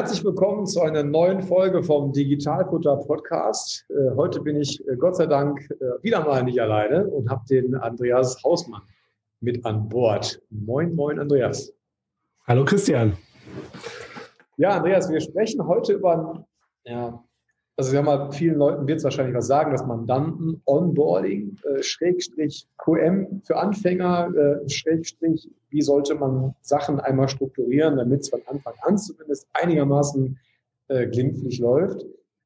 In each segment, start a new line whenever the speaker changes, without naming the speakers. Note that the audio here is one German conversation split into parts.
Herzlich willkommen zu einer neuen Folge vom Digitalfutter Podcast. Äh, heute bin ich äh, Gott sei Dank äh, wieder mal nicht alleine und habe den Andreas Hausmann mit an Bord. Moin, moin, Andreas.
Hallo, Christian.
Ja, Andreas, wir sprechen heute über ja, also wir haben mal vielen Leuten wird es wahrscheinlich was sagen, dass Mandanten Onboarding, äh, Schrägstrich QM für Anfänger, äh, Schrägstrich, wie sollte man Sachen einmal strukturieren, damit es von Anfang an zumindest einigermaßen äh, glimpflich läuft.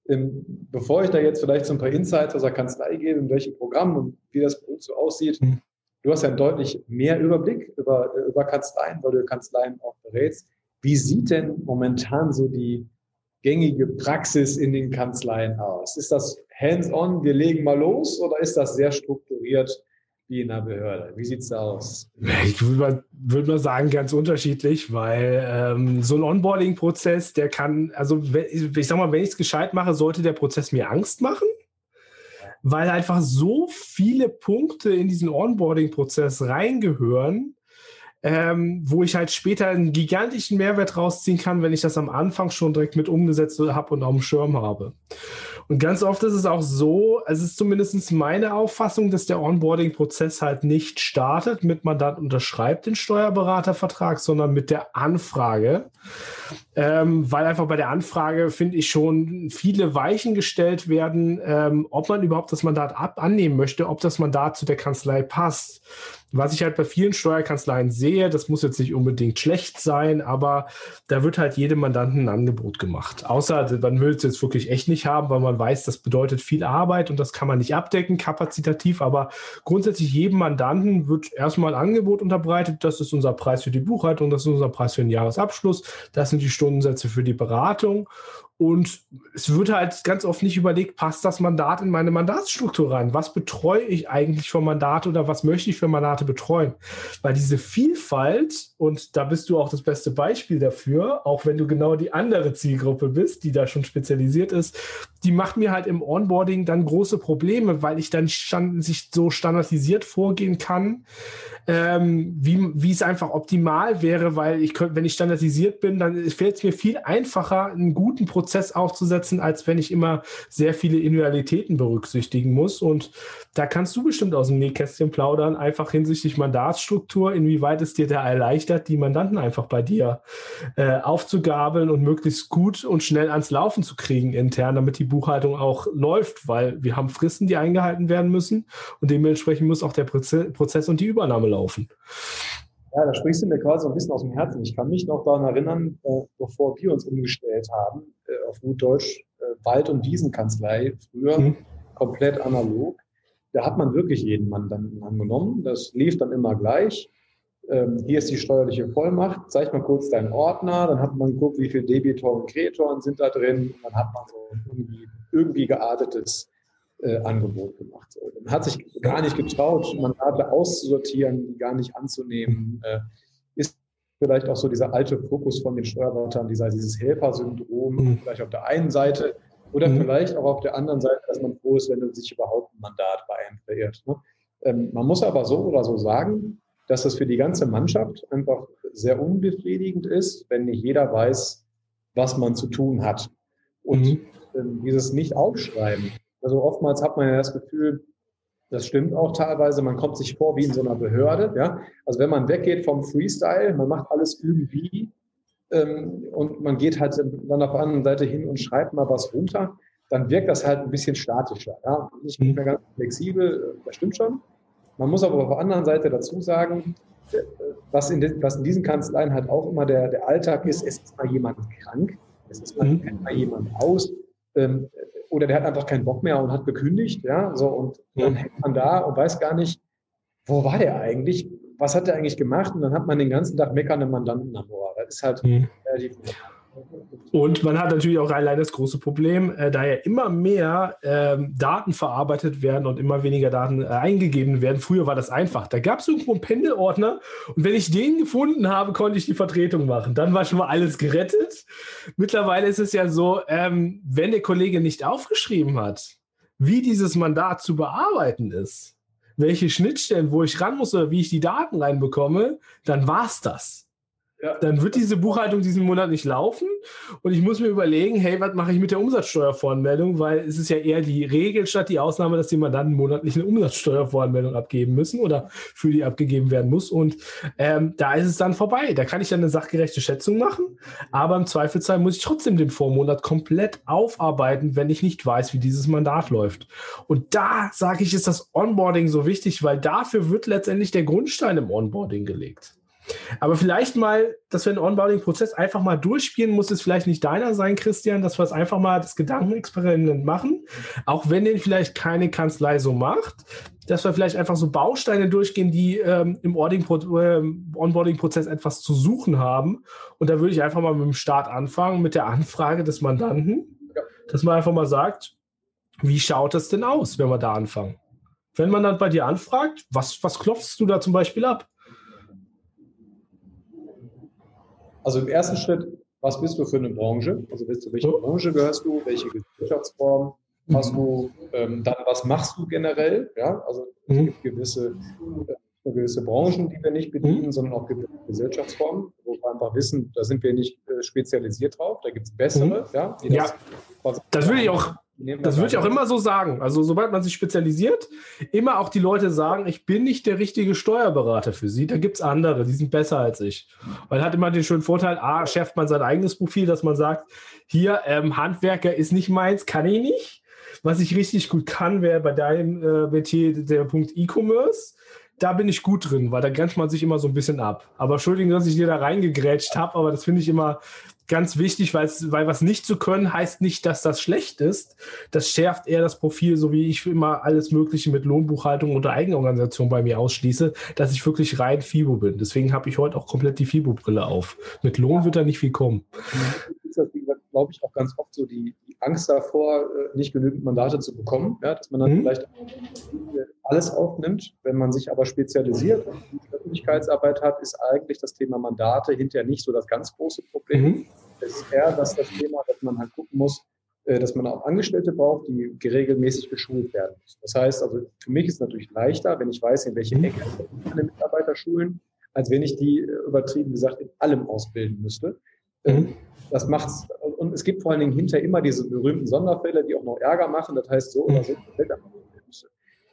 Ähm, bevor ich da jetzt vielleicht so ein paar Insights aus der Kanzlei gebe, in welchem Programm und wie das bei uns so aussieht, mhm. du hast ja einen deutlich mehr Überblick über, über Kanzleien, weil du Kanzleien auch berätst. Wie sieht denn momentan so die gängige Praxis in den Kanzleien aus? Ist das hands-on, wir legen mal los oder ist das sehr strukturiert wie in einer Behörde? Wie sieht es da aus?
Ich würde mal, würd mal sagen, ganz unterschiedlich, weil ähm, so ein Onboarding-Prozess, der kann, also ich sag mal, wenn ich es gescheit mache, sollte der Prozess mir Angst machen weil einfach so viele Punkte in diesen Onboarding-Prozess reingehören, ähm, wo ich halt später einen gigantischen Mehrwert rausziehen kann, wenn ich das am Anfang schon direkt mit umgesetzt habe und auf dem Schirm habe. Und ganz oft ist es auch so, es ist zumindest meine Auffassung, dass der Onboarding-Prozess halt nicht startet mit Mandat unterschreibt den Steuerberatervertrag, sondern mit der Anfrage. Ähm, weil einfach bei der Anfrage, finde ich, schon viele Weichen gestellt werden, ähm, ob man überhaupt das Mandat ab annehmen möchte, ob das Mandat zu der Kanzlei passt. Was ich halt bei vielen Steuerkanzleien sehe, das muss jetzt nicht unbedingt schlecht sein, aber da wird halt jedem Mandanten ein Angebot gemacht. Außer man will es jetzt wirklich echt nicht haben, weil man weiß, das bedeutet viel Arbeit und das kann man nicht abdecken, kapazitativ. Aber grundsätzlich jedem Mandanten wird erstmal ein Angebot unterbreitet. Das ist unser Preis für die Buchhaltung, das ist unser Preis für den Jahresabschluss, das sind die Stundensätze für die Beratung. Und es wird halt ganz oft nicht überlegt, passt das Mandat in meine Mandatsstruktur rein? Was betreue ich eigentlich für Mandate oder was möchte ich für Mandate betreuen? Weil diese Vielfalt, und da bist du auch das beste Beispiel dafür, auch wenn du genau die andere Zielgruppe bist, die da schon spezialisiert ist, die macht mir halt im Onboarding dann große Probleme, weil ich dann stand, sich so standardisiert vorgehen kann, ähm, wie, wie es einfach optimal wäre, weil ich könnte, wenn ich standardisiert bin, dann fällt es mir viel einfacher, einen guten Prozess aufzusetzen, als wenn ich immer sehr viele Individualitäten berücksichtigen muss. Und da kannst du bestimmt aus dem Nähkästchen plaudern, einfach hinsichtlich Mandatsstruktur, inwieweit es dir da erleichtert, die Mandanten einfach bei dir äh, aufzugabeln und möglichst gut und schnell ans Laufen zu kriegen intern, damit die Buchhaltung auch läuft, weil wir haben Fristen, die eingehalten werden müssen und dementsprechend muss auch der Prozess und die Übernahme laufen.
Ja, da sprichst du mir quasi ein bisschen aus dem Herzen. Ich kann mich noch daran erinnern, äh, bevor wir uns umgestellt haben, äh, auf gut Deutsch, äh, Wald- und Wiesenkanzlei, früher mhm. komplett analog. Da hat man wirklich jeden Mandanten angenommen. Das lief dann immer gleich. Ähm, hier ist die steuerliche Vollmacht. Zeig mal kurz deinen Ordner. Dann hat man geguckt, wie viele Debitoren und Kreditoren sind da drin. Und dann hat man so irgendwie, irgendwie geartetes äh, Angebot gemacht. Man hat sich gar nicht getraut, Mandate auszusortieren, die gar nicht anzunehmen. Äh, ist vielleicht auch so dieser alte Fokus von den Steuerberatern, dieser, dieses Helfersyndrom, mhm. vielleicht auf der einen Seite oder mhm. vielleicht auch auf der anderen Seite, dass man froh ist, wenn sich überhaupt ein Mandat bei einem verirrt. Ne? Ähm, man muss aber so oder so sagen, dass das für die ganze Mannschaft einfach sehr unbefriedigend ist, wenn nicht jeder weiß, was man zu tun hat. Und mhm. ähm, dieses Nicht-Aufschreiben, also oftmals hat man ja das Gefühl, das stimmt auch teilweise, man kommt sich vor wie in so einer Behörde. Ja? Also wenn man weggeht vom Freestyle, man macht alles irgendwie, ähm, und man geht halt dann auf der anderen Seite hin und schreibt mal was runter, dann wirkt das halt ein bisschen statischer. Ja? Nicht mehr ganz flexibel, das stimmt schon. Man muss aber auf der anderen Seite dazu sagen, äh, was in, was in diesen Kanzleien halt auch immer der, der Alltag ist, es ist mal jemand krank, es ist mal, mhm. mal jemand aus, ähm, oder der hat einfach keinen Bock mehr und hat gekündigt, ja, so und dann hängt man da und weiß gar nicht, wo war der eigentlich? was hat er eigentlich gemacht? Und dann hat man den ganzen Tag meckernde Mandanten am Ohr. Das ist halt mhm. relativ.
Und man hat natürlich auch allein das große Problem, äh, da ja immer mehr ähm, Daten verarbeitet werden und immer weniger Daten äh, eingegeben werden. Früher war das einfach. Da gab es irgendwo einen Pendelordner und wenn ich den gefunden habe, konnte ich die Vertretung machen. Dann war schon mal alles gerettet. Mittlerweile ist es ja so, ähm, wenn der Kollege nicht aufgeschrieben hat, wie dieses Mandat zu bearbeiten ist, welche Schnittstellen, wo ich ran muss oder wie ich die Daten reinbekomme, dann war es das. Ja. Dann wird diese Buchhaltung diesen Monat nicht laufen und ich muss mir überlegen, hey, was mache ich mit der Umsatzsteuervoranmeldung, weil es ist ja eher die Regel statt die Ausnahme, dass die Mandanten monatlich eine Umsatzsteuervoranmeldung abgeben müssen oder für die abgegeben werden muss und ähm, da ist es dann vorbei. Da kann ich dann eine sachgerechte Schätzung machen, aber im Zweifelsfall muss ich trotzdem den Vormonat komplett aufarbeiten, wenn ich nicht weiß, wie dieses Mandat läuft. Und da sage ich, ist das Onboarding so wichtig, weil dafür wird letztendlich der Grundstein im Onboarding gelegt. Aber vielleicht mal, dass wir einen Onboarding-Prozess einfach mal durchspielen, muss es vielleicht nicht deiner sein, Christian, dass wir es einfach mal das Gedankenexperiment machen, auch wenn den vielleicht keine Kanzlei so macht, dass wir vielleicht einfach so Bausteine durchgehen, die ähm, im äh, Onboarding-Prozess etwas zu suchen haben. Und da würde ich einfach mal mit dem Start anfangen, mit der Anfrage des Mandanten, dass man einfach mal sagt, wie schaut das denn aus, wenn wir da anfangen? Wenn man dann bei dir anfragt, was, was klopfst du da zum Beispiel ab?
Also im ersten Schritt, was bist du für eine Branche? Also bist du, welche Branche gehörst du? Welche Gesellschaftsform hast du? Ähm, dann, was machst du generell? Ja, also es mhm. gibt gewisse, äh, gewisse Branchen, die wir nicht bedienen, mhm. sondern auch gewisse Gesellschaftsformen, wo wir einfach wissen, da sind wir nicht äh, spezialisiert drauf. Da gibt es bessere.
Mhm. Ja, ja. Das, das würde ich auch das würde ich auch immer so sagen. Also sobald man sich spezialisiert, immer auch die Leute sagen, ich bin nicht der richtige Steuerberater für sie. Da gibt es andere, die sind besser als ich. Weil hat immer den schönen Vorteil, A, schärft man sein eigenes Profil, dass man sagt, hier, ähm, Handwerker ist nicht meins, kann ich nicht. Was ich richtig gut kann, wäre bei deinem äh, Metier der Punkt E-Commerce da bin ich gut drin, weil da grenzt man sich immer so ein bisschen ab. Aber Entschuldigung, dass ich dir da reingegrätscht habe, aber das finde ich immer ganz wichtig, weil, weil was nicht zu können, heißt nicht, dass das schlecht ist. Das schärft eher das Profil, so wie ich immer alles Mögliche mit Lohnbuchhaltung oder Eigenorganisation bei mir ausschließe, dass ich wirklich rein FIBO bin. Deswegen habe ich heute auch komplett die FIBO-Brille auf. Mit Lohn wird da nicht viel kommen.
Das ist, glaube ich, auch ganz oft so die, die Angst davor, äh, nicht genügend Mandate zu bekommen, ja, dass man dann mhm. vielleicht alles aufnimmt. Wenn man sich aber spezialisiert und Öffentlichkeitsarbeit hat, ist eigentlich das Thema Mandate hinterher nicht so das ganz große Problem. Mhm. Es ist eher das, das Thema, dass man halt gucken muss, äh, dass man auch Angestellte braucht, die regelmäßig geschult werden müssen. Das heißt, also für mich ist es natürlich leichter, wenn ich weiß, in welche mhm. Ecke meine Mitarbeiter schulen, als wenn ich die äh, übertrieben gesagt in allem ausbilden müsste. Ähm, mhm. Das macht's, und es gibt vor allen Dingen hinterher immer diese berühmten Sonderfälle, die auch noch Ärger machen. Das heißt, so oder so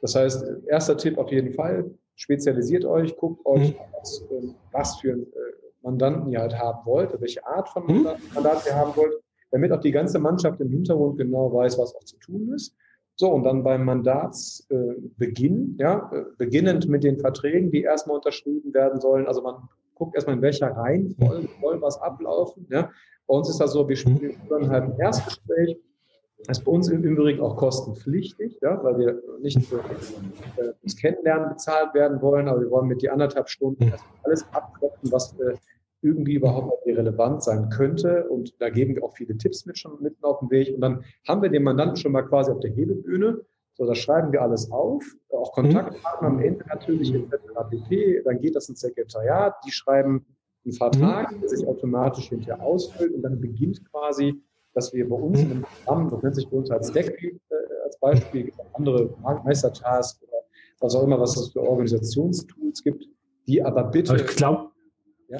das heißt, erster Tipp auf jeden Fall, spezialisiert euch, guckt euch, was, ähm, was für einen äh, Mandanten ihr halt haben wollt, welche Art von mhm. Mandat ihr haben wollt, damit auch die ganze Mannschaft im Hintergrund genau weiß, was auch zu tun ist. So, und dann beim Mandatsbeginn, äh, ja, äh, beginnend mit den Verträgen, die erstmal unterschrieben werden sollen. Also man guckt erstmal, in welcher Reihenfolge soll was ablaufen. Ja. Bei uns ist das so, wir spielen halt ein Erstgespräch, das ist bei uns im Übrigen auch kostenpflichtig, ja, weil wir nicht für äh, das Kennenlernen bezahlt werden wollen, aber wir wollen mit die anderthalb Stunden mhm. alles abklopfen, was äh, irgendwie überhaupt relevant sein könnte. Und da geben wir auch viele Tipps mit schon mitten auf dem Weg. Und dann haben wir den Mandanten schon mal quasi auf der Hebebühne. So, da schreiben wir alles auf, auch Kontaktpartner am Ende natürlich etc. pp. Dann geht das ins Sekretariat, die schreiben einen Vertrag, der sich automatisch hinterher ausfüllt und dann beginnt quasi dass wir bei uns mhm. im Programm, das nennt sich bei uns als Deck äh, als Beispiel, andere Meistertasks oder was auch immer, was es für Organisationstools gibt, die aber bitte.
Aber ich glaube.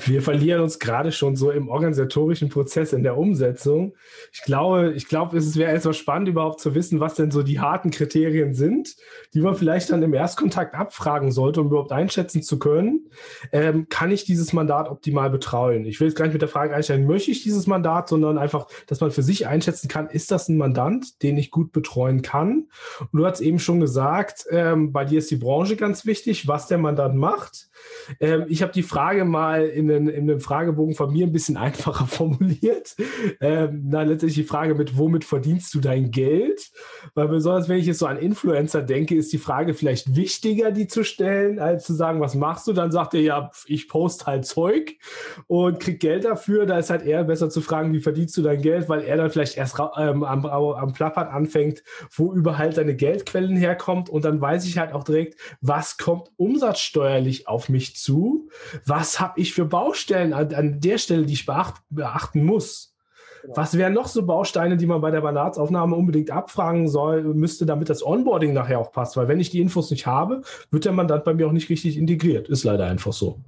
Wir verlieren uns gerade schon so im organisatorischen Prozess, in der Umsetzung. Ich glaube, ich glaube, es wäre etwas spannend, überhaupt zu wissen, was denn so die harten Kriterien sind, die man vielleicht dann im Erstkontakt abfragen sollte, um überhaupt einschätzen zu können, ähm, kann ich dieses Mandat optimal betreuen? Ich will jetzt gar nicht mit der Frage einstellen, möchte ich dieses Mandat, sondern einfach, dass man für sich einschätzen kann, ist das ein Mandant, den ich gut betreuen kann? Und du hast eben schon gesagt, ähm, bei dir ist die Branche ganz wichtig, was der Mandant macht. Ähm, ich habe die Frage mal in, den, in einem Fragebogen von mir ein bisschen einfacher formuliert. Ähm, na, letztlich die Frage mit, womit verdienst du dein Geld? Weil besonders, wenn ich jetzt so an Influencer denke, ist die Frage vielleicht wichtiger, die zu stellen, als zu sagen, was machst du? Dann sagt er, ja, ich poste halt Zeug und krieg Geld dafür. Da ist halt eher besser zu fragen, wie verdienst du dein Geld, weil er dann vielleicht erst ähm, am, am Plappern anfängt, wo überall seine Geldquellen herkommt und dann weiß ich halt auch direkt, was kommt umsatzsteuerlich auf mich zu, was habe ich für Baustellen an, an, der Stelle, die ich beacht, beachten muss. Genau. Was wären noch so Bausteine, die man bei der Mandatsaufnahme unbedingt abfragen soll, müsste, damit das Onboarding nachher auch passt? Weil wenn ich die Infos nicht habe, wird der Mandant bei mir auch nicht richtig integriert. Ist leider einfach so.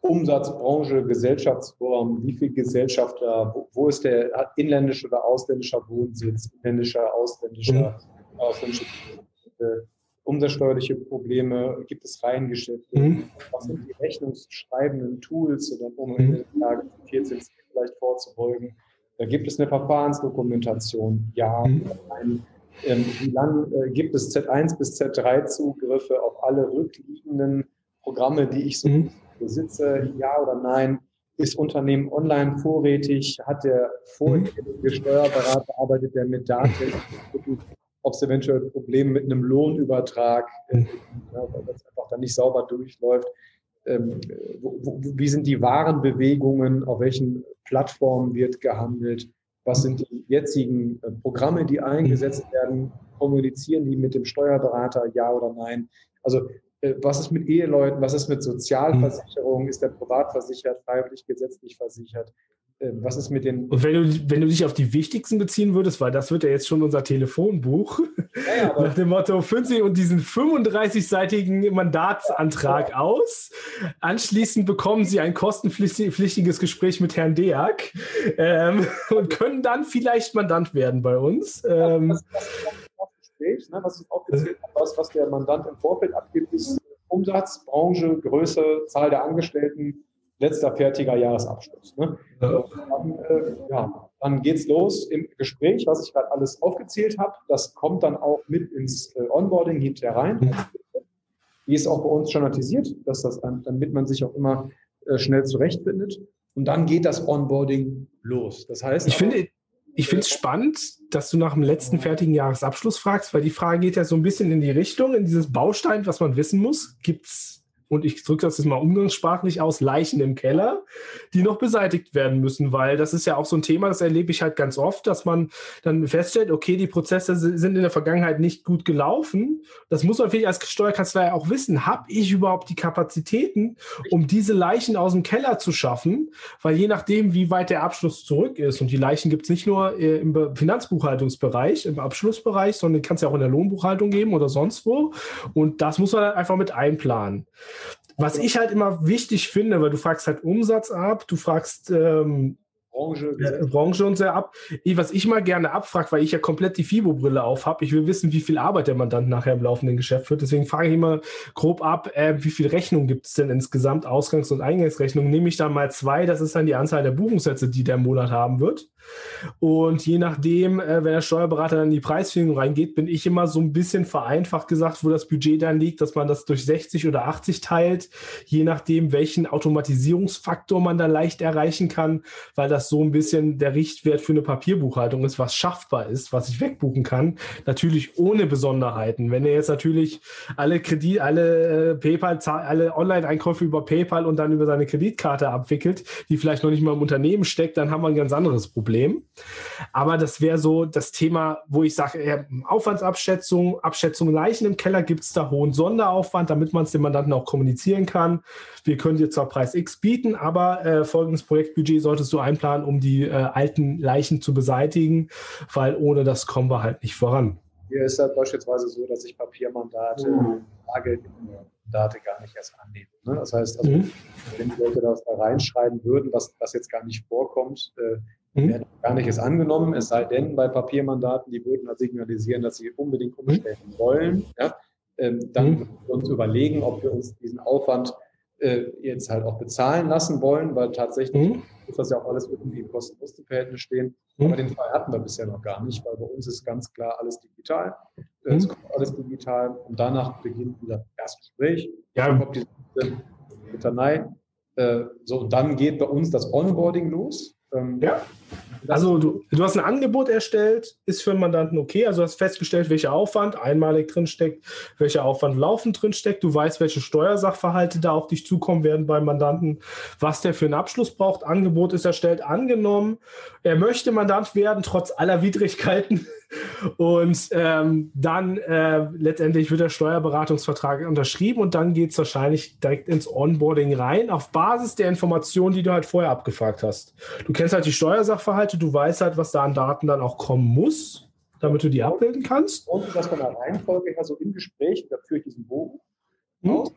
Umsatzbranche, Gesellschaftsform, wie viele Gesellschafter, wo, wo, ist der inländische oder ausländischer Wohnsitz, inländischer, ausländischer, mhm. ausländische umsatzsteuerliche Probleme, gibt es Reihengeschäfte, mhm. was sind die rechnungsschreibenden Tools, um mhm. in der Lage 14 vielleicht vorzubeugen. Da gibt es eine Verfahrensdokumentation, ja, mhm. nein. Ähm, wie lange äh, gibt es Z1 bis Z3 Zugriffe auf alle rückliegenden Programme, die ich so mhm. besitze, ja oder nein? Ist Unternehmen online vorrätig? Hat der vorherige Steuerberater, arbeitet der mit Daten? Ob es eventuell Probleme mit einem Lohnübertrag, äh, ja, weil das einfach dann nicht sauber durchläuft. Ähm, wo, wo, wie sind die Warenbewegungen, auf welchen Plattformen wird gehandelt, was sind die jetzigen äh, Programme, die eingesetzt werden, kommunizieren die mit dem Steuerberater, ja oder nein. Also äh, was ist mit Eheleuten, was ist mit Sozialversicherung, ist der privat versichert, freiwillig gesetzlich versichert, was ist mit den.
Und wenn du, wenn du dich auf die wichtigsten beziehen würdest, weil das wird ja jetzt schon unser Telefonbuch, ja, ja, nach dem Motto, füllen Sie und diesen 35-seitigen Mandatsantrag ja. aus. Anschließend bekommen Sie ein kostenpflichtiges Gespräch mit Herrn Deak ähm, und können dann vielleicht Mandant werden bei uns. Ähm, das, das,
das Gespräch, ne, was ich aufgezählt habe, was, was der Mandant im Vorfeld abgibt, ist Umsatz, Branche, Größe, Zahl der Angestellten letzter fertiger Jahresabschluss. Ne? Ja. Dann, äh, ja, dann geht's los im Gespräch, was ich gerade alles aufgezählt habe. Das kommt dann auch mit ins äh, Onboarding hinterher rein. Die ist auch bei uns standardisiert, dass das, damit man sich auch immer äh, schnell zurechtfindet. Und dann geht das Onboarding los. Das heißt,
ich finde, ich finde es spannend, dass du nach dem letzten fertigen Jahresabschluss fragst, weil die Frage geht ja so ein bisschen in die Richtung, in dieses Baustein, was man wissen muss. Gibt es und ich drücke das jetzt mal umgangssprachlich aus, Leichen im Keller, die noch beseitigt werden müssen, weil das ist ja auch so ein Thema, das erlebe ich halt ganz oft, dass man dann feststellt, okay, die Prozesse sind in der Vergangenheit nicht gut gelaufen. Das muss man vielleicht als Steuerkanzlei auch wissen. Habe ich überhaupt die Kapazitäten, um diese Leichen aus dem Keller zu schaffen? Weil je nachdem, wie weit der Abschluss zurück ist, und die Leichen gibt es nicht nur äh, im Finanzbuchhaltungsbereich, im Abschlussbereich, sondern kann es ja auch in der Lohnbuchhaltung geben oder sonst wo. Und das muss man einfach mit einplanen. Was ich halt immer wichtig finde, weil du fragst halt Umsatz ab, du fragst ähm, Branche, ja, Branche und sehr ab. Was ich mal gerne abfrage, weil ich ja komplett die FIBO-Brille auf habe, ich will wissen, wie viel Arbeit der Mandant nachher im laufenden Geschäft wird. Deswegen frage ich immer grob ab, äh, wie viel Rechnung gibt es denn insgesamt, Ausgangs- und Eingangsrechnung? Nehme ich dann mal zwei, das ist dann die Anzahl der Buchungssätze, die der Monat haben wird. Und je nachdem, äh, wenn der Steuerberater dann in die Preisfindung reingeht, bin ich immer so ein bisschen vereinfacht gesagt, wo das Budget dann liegt, dass man das durch 60 oder 80 teilt, je nachdem, welchen Automatisierungsfaktor man da leicht erreichen kann, weil das so ein bisschen der Richtwert für eine Papierbuchhaltung ist, was schaffbar ist, was ich wegbuchen kann. Natürlich ohne Besonderheiten. Wenn er jetzt natürlich alle Kredit, alle äh, PayPal, alle Online-Einkäufe über PayPal und dann über seine Kreditkarte abwickelt, die vielleicht noch nicht mal im Unternehmen steckt, dann haben wir ein ganz anderes Problem. Problem. Aber das wäre so das Thema, wo ich sage, Aufwandsabschätzung, Abschätzung Leichen im Keller, gibt es da hohen Sonderaufwand, damit man es dem Mandanten auch kommunizieren kann. Wir können dir zwar Preis X bieten, aber äh, folgendes Projektbudget solltest du einplanen, um die äh, alten Leichen zu beseitigen, weil ohne das kommen wir halt nicht voran.
Hier ist das beispielsweise so, dass ich Papiermandate, mhm. Gar nicht erst annehme. Ne? Das heißt, also, mhm. wenn die Leute das da reinschreiben würden, was, was jetzt gar nicht vorkommt, äh, mhm. werden gar nicht erst angenommen, es sei denn, bei Papiermandaten, die würden halt signalisieren, dass sie unbedingt mhm. umstellen wollen. Ja? Ähm, dann mhm. wir uns überlegen, ob wir uns diesen Aufwand äh, jetzt halt auch bezahlen lassen wollen, weil tatsächlich mhm. muss das ja auch alles irgendwie im Kosten-Nutzen-Verhältnis stehen. Mhm. Aber den Fall hatten wir bisher noch gar nicht, weil bei uns ist ganz klar alles digital. Äh, es kommt alles digital und danach beginnt unser erstes Gespräch. Ja. Ob diese Litanei Äh, so, und dann geht bei uns das Onboarding los.
Ähm, ja. Also du, du hast ein Angebot erstellt, ist für einen Mandanten okay. Also du hast festgestellt, welcher Aufwand einmalig drinsteckt, welcher Aufwand laufend drinsteckt. Du weißt, welche Steuersachverhalte da auf dich zukommen werden beim Mandanten, was der für einen Abschluss braucht. Angebot ist erstellt, angenommen. Er möchte Mandant werden, trotz aller Widrigkeiten. Und ähm, dann äh, letztendlich wird der Steuerberatungsvertrag unterschrieben und dann geht es wahrscheinlich direkt ins Onboarding rein, auf Basis der Informationen, die du halt vorher abgefragt hast. Du kennst halt die Steuersachverhalte, du weißt halt, was da an Daten dann auch kommen muss, damit du die abbilden kannst.
Und das von der Reihenfolge her so im Gespräch, da führe ich diesen Bogen hm? aus.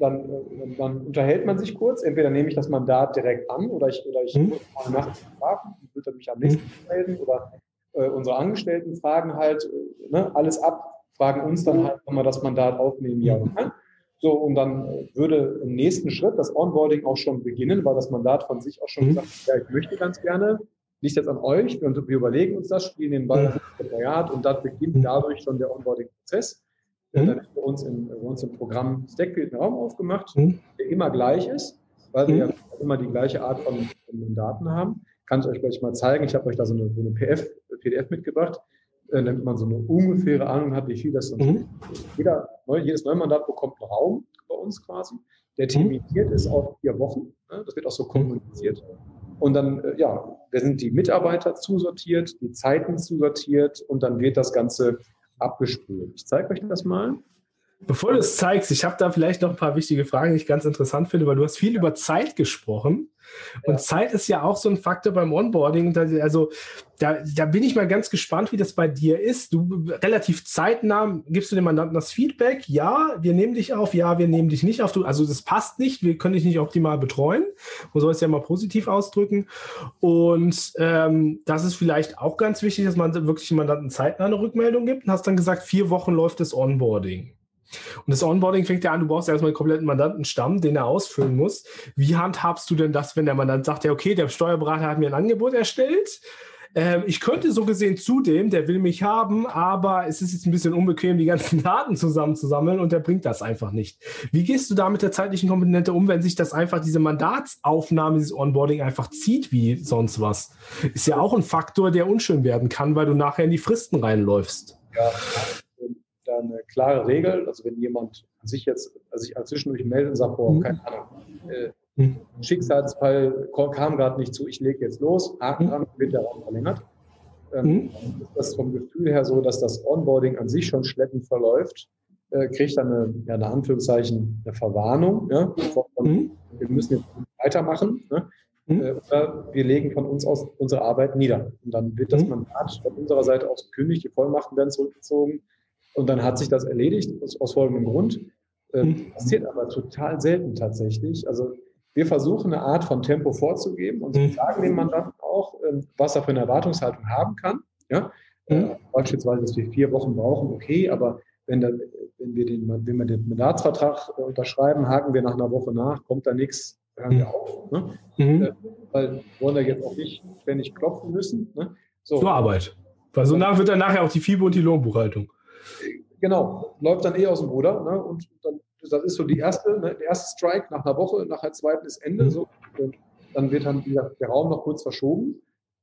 Dann, äh, dann, unterhält man sich kurz. Entweder nehme ich das Mandat direkt an oder ich, oder ich hm? mal nachts fragen und würde mich am nächsten hm? melden oder äh, unsere Angestellten fragen halt äh, ne, alles ab, fragen uns dann halt, ob wir das Mandat aufnehmen, ja oder nein. So, und dann äh, würde im nächsten Schritt das Onboarding auch schon beginnen, weil das Mandat von sich auch schon mhm. gesagt hat, ja, ich möchte ganz gerne, liegt jetzt an euch, wir, wir überlegen uns das, spielen den Ball ins Sekretariat und dann beginnt mhm. dadurch schon der Onboarding-Prozess. Mhm. Dann haben wir uns, wir uns im Programm Stackfield einen Raum aufgemacht, mhm. der immer gleich ist, weil wir mhm. ja immer die gleiche Art von, von Mandaten haben. Kann ich euch gleich mal zeigen. Ich habe euch da so eine, so eine PF, PDF mitgebracht, äh, damit man so eine ungefähre Ahnung hat, wie viel das dann mhm. Jeder, jedes Neumandat bekommt einen Raum bei uns quasi, der mhm. terminiert ist auf vier Wochen. Ne? Das wird auch so mhm. kommuniziert. Und dann, äh, ja, da sind die Mitarbeiter zusortiert, die Zeiten zusortiert und dann wird das Ganze abgespült. Ich zeige euch das mal.
Bevor du es zeigst, ich habe da vielleicht noch ein paar wichtige Fragen, die ich ganz interessant finde, weil du hast viel über Zeit gesprochen. Und ja. Zeit ist ja auch so ein Faktor beim Onboarding. Also da, da bin ich mal ganz gespannt, wie das bei dir ist. Du relativ zeitnah gibst du dem Mandanten das Feedback. Ja, wir nehmen dich auf. Ja, wir nehmen dich nicht auf. Du, also das passt nicht. Wir können dich nicht optimal betreuen. Man soll es ja mal positiv ausdrücken. Und ähm, das ist vielleicht auch ganz wichtig, dass man wirklich dem Mandanten zeitnah eine Rückmeldung gibt. Und hast dann gesagt, vier Wochen läuft das Onboarding. Und das Onboarding fängt ja an, du brauchst erstmal einen kompletten Mandantenstamm, den er ausfüllen muss. Wie handhabst du denn das, wenn der Mandant sagt, ja, okay, der Steuerberater hat mir ein Angebot erstellt? Ähm, ich könnte so gesehen zudem, der will mich haben, aber es ist jetzt ein bisschen unbequem, die ganzen Daten zusammenzusammeln und der bringt das einfach nicht. Wie gehst du da mit der zeitlichen Komponente um, wenn sich das einfach, diese Mandatsaufnahme, dieses Onboarding einfach zieht wie sonst was? Ist ja auch ein Faktor, der unschön werden kann, weil du nachher in die Fristen reinläufst.
Ja, da eine klare Regel. Also wenn jemand sich jetzt also sich zwischendurch meldet und sagt, boah, mhm. keine Ahnung, äh, mhm. Schicksalsfall kam gerade nicht zu, ich lege jetzt los, Haken mhm. dran, wird der Raum verlängert. Ähm, ist das vom Gefühl her so, dass das Onboarding an sich schon schleppend verläuft, äh, kriegt dann eine, ja, eine Anführungszeichen, eine Verwarnung. Ja? Von. Wir müssen jetzt weitermachen. Ne? Äh, oder wir legen von uns aus unsere Arbeit nieder. Und dann wird das. Mandat von unserer Seite aus gekündigt, die Vollmachten werden zurückgezogen und dann hat sich das erledigt, aus, folgendem Grund. Ähm, mhm. passiert aber total selten tatsächlich. Also wir versuchen eine Art von Tempo vorzugeben und mhm. sagen dem Mandanten auch, ähm, was er für eine Erwartungshaltung haben kann. Ja? Äh, beispielsweise, dass wir vier Wochen brauchen, okay, aber wenn, da, wenn, wir den, wenn wir den Mandatsvertrag äh, unterschreiben, haken wir nach einer Woche nach, kommt da nichts, hören wir auf. Ne? Mhm. Äh, weil wir wollen da jetzt auch nicht ständig klopfen müssen. Ne?
So. Zur Arbeit. Weil so nach wird dann nachher auch die FIBO und die Lohnbuchhaltung
genau, läuft dann eh aus dem Ruder. Ne? Und dann, das ist so die erste, ne? der erste Strike nach einer Woche, nach der zweiten ist Ende. Mhm. So, und dann wird dann wieder der Raum noch kurz verschoben.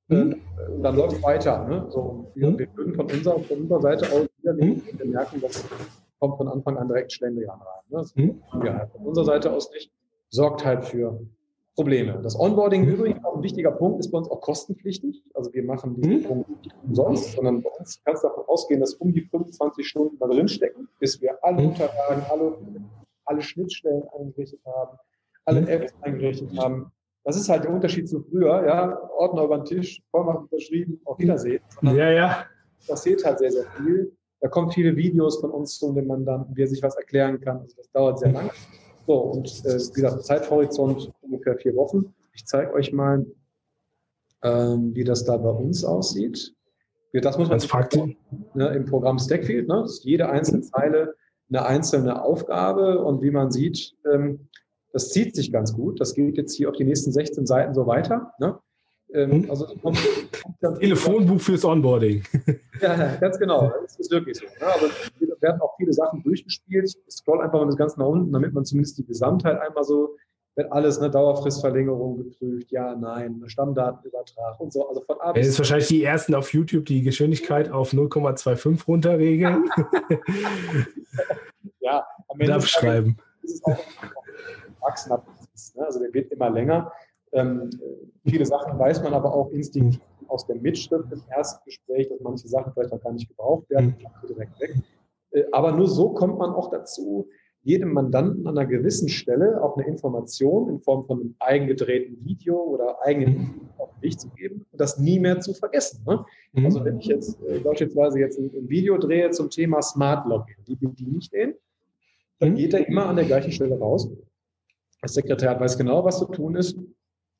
Mhm. Äh, und dann läuft es weiter. Ne? So, wir, mhm. wir würden von unserer, von unserer Seite aus wieder mhm. wir merken, das kommt von Anfang an direkt Schlendrian rein. Ne? Das mhm. wir halt von unserer Seite aus nicht. Sorgt halt für Probleme. Das Onboarding übrigens auch ein wichtiger Punkt, ist bei uns auch kostenpflichtig. Also wir machen diesen mhm. Punkt nicht umsonst, sondern bei uns kannst du davon ausgehen, dass um die 25 Stunden da drin stecken, bis wir alle mhm. Unterlagen, alle, alle Schnittstellen eingerichtet haben, alle mhm. Apps eingerichtet haben. Das ist halt der Unterschied zu früher, ja, Ordner über den Tisch, Vollmacht unterschrieben, auf Wiedersehen.
Ja, ja.
Passiert halt sehr, sehr viel. Da kommen viele Videos von uns zu dem Mandanten, wie er sich was erklären kann. Also das dauert sehr lange. So, und äh, wie gesagt, Zeithorizont ungefähr vier Wochen. Ich zeige euch mal, ähm, wie das da bei uns aussieht. Das muss man
sich
ne, im Programm Stackfield. Ne, ist jede einzelne Zeile eine einzelne Aufgabe und wie man sieht, ähm, das zieht sich ganz gut. Das geht jetzt hier auf die nächsten 16 Seiten so weiter. Ne?
Ähm, hm? also kommt, kommt Telefonbuch fürs Onboarding.
ja, ganz genau. Das ist wirklich so. Ne? Also werden auch viele Sachen durchgespielt. Ich scroll einfach mal das Ganze nach unten, damit man zumindest die Gesamtheit einmal so wird alles eine Dauerfristverlängerung geprüft, ja, nein, Stammdatenübertrag und so. Also von
A bis ist wahrscheinlich die ersten auf YouTube die Geschwindigkeit auf 0,25 runterregeln.
ja,
am Ende abschreiben.
Ist es auch ein ne? Also der wird immer länger. Ähm, viele Sachen weiß man aber auch instinktiv aus der Mitschrift im ersten Gespräch, dass manche Sachen vielleicht auch gar nicht gebraucht werden, mhm. direkt weg. Äh, aber nur so kommt man auch dazu, jedem Mandanten an einer gewissen Stelle auch eine Information in Form von einem eigengedrehten Video oder eigenen mhm. auf den Weg zu geben und das nie mehr zu vergessen. Ne? Mhm. Also wenn ich jetzt äh, beispielsweise jetzt ein, ein, Video drehe zum Thema Smart Login, wie bediene ich den? Dann mhm. geht er immer an der gleichen Stelle raus. Das Sekretariat weiß genau, was zu tun ist.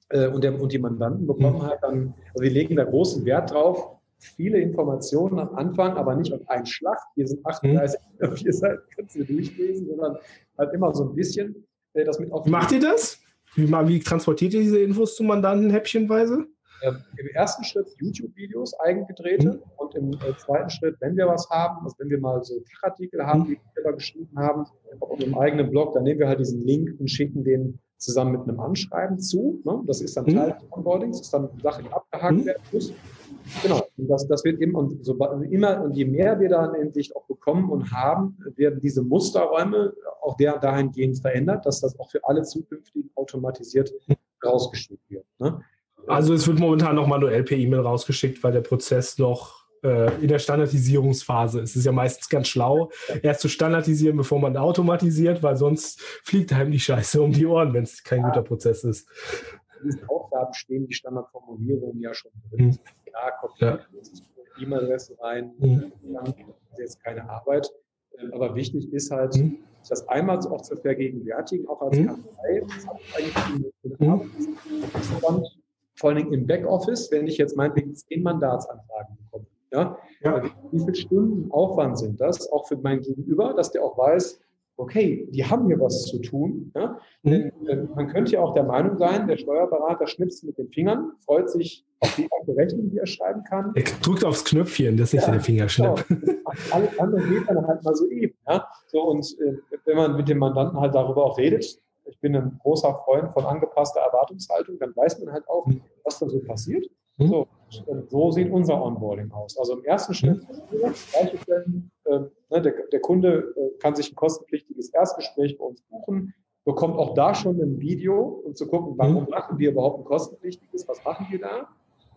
Äh, und, der, und die Mandanten bekommen mhm. halt dann, also wir legen da großen Wert drauf, viele Informationen am Anfang, aber nicht auf einen Schlag. Hier sind 38, mhm. vier Seiten, kannst du durchlesen, sondern halt immer so ein bisschen.
Äh, das mit auf Macht ihr das? Wie, wie transportiert ihr diese Infos zu Mandanten häppchenweise?
Ähm, Im ersten Schritt YouTube-Videos, eigengedrehte. Mhm. Und im äh, zweiten Schritt, wenn wir was haben, also wenn wir mal so Fachartikel haben, mhm. die wir selber geschrieben haben, auf unserem eigenen Blog, dann nehmen wir halt diesen Link und schicken den zusammen mit einem Anschreiben zu. Ne? Das ist dann mhm. Teil des Onboardings, das ist dann eine Sache, die abgehakt mhm. werden muss. Genau, und das, das wird immer und, so, immer, und je mehr wir da endlich auch bekommen und haben, werden diese Musterräume auch der, dahingehend verändert, dass das auch für alle zukünftigen automatisiert rausgeschickt wird. Ne?
Also es wird momentan noch manuell per E-Mail rausgeschickt, weil der Prozess noch äh, in der Standardisierungsphase ist. Es ist ja meistens ganz schlau, erst zu standardisieren, bevor man automatisiert, weil sonst fliegt einem die Scheiße um die Ohren, wenn es kein ja. guter Prozess ist.
Diesen Aufgaben stehen die Standardformulierungen ja schon drin. Klar, kommt ja. E-Mail-Adresse rein, mhm. dann ist jetzt keine Arbeit. Ähm, aber wichtig ist halt, mhm. das einmal auch zu vergegenwärtigen, auch als mhm. Kanzlei. Das hat eigentlich mhm. vor allen Dingen im Backoffice, wenn ich jetzt meinetwegen zehn Mandatsanfragen bekomme. Ja? ja. Wie viele Stunden Aufwand sind das, auch für mein Gegenüber, dass der auch weiß, okay, die haben hier was zu tun. Ja? Mhm. Man könnte ja auch der Meinung sein, der Steuerberater schnipst mit den Fingern, freut sich auf die Rechnung, die er schreiben kann.
Er drückt aufs Knöpfchen, das ist nicht ja, der Fingerschnipp. Genau.
Alles andere geht dann halt mal so eben. Ja? So, und äh, wenn man mit dem Mandanten halt darüber auch redet, ich bin ein großer Freund von angepasster Erwartungshaltung, dann weiß man halt auch, mhm. was da so passiert. Mhm. So, so sieht unser Onboarding aus. Also im ersten Schritt Stellen, äh, ne, der, der, Kunde äh, kann sich ein kostenpflichtiges Erstgespräch bei uns buchen, bekommt auch da schon ein Video, um zu gucken, warum mhm. machen wir überhaupt ein kostenpflichtiges, was machen wir da.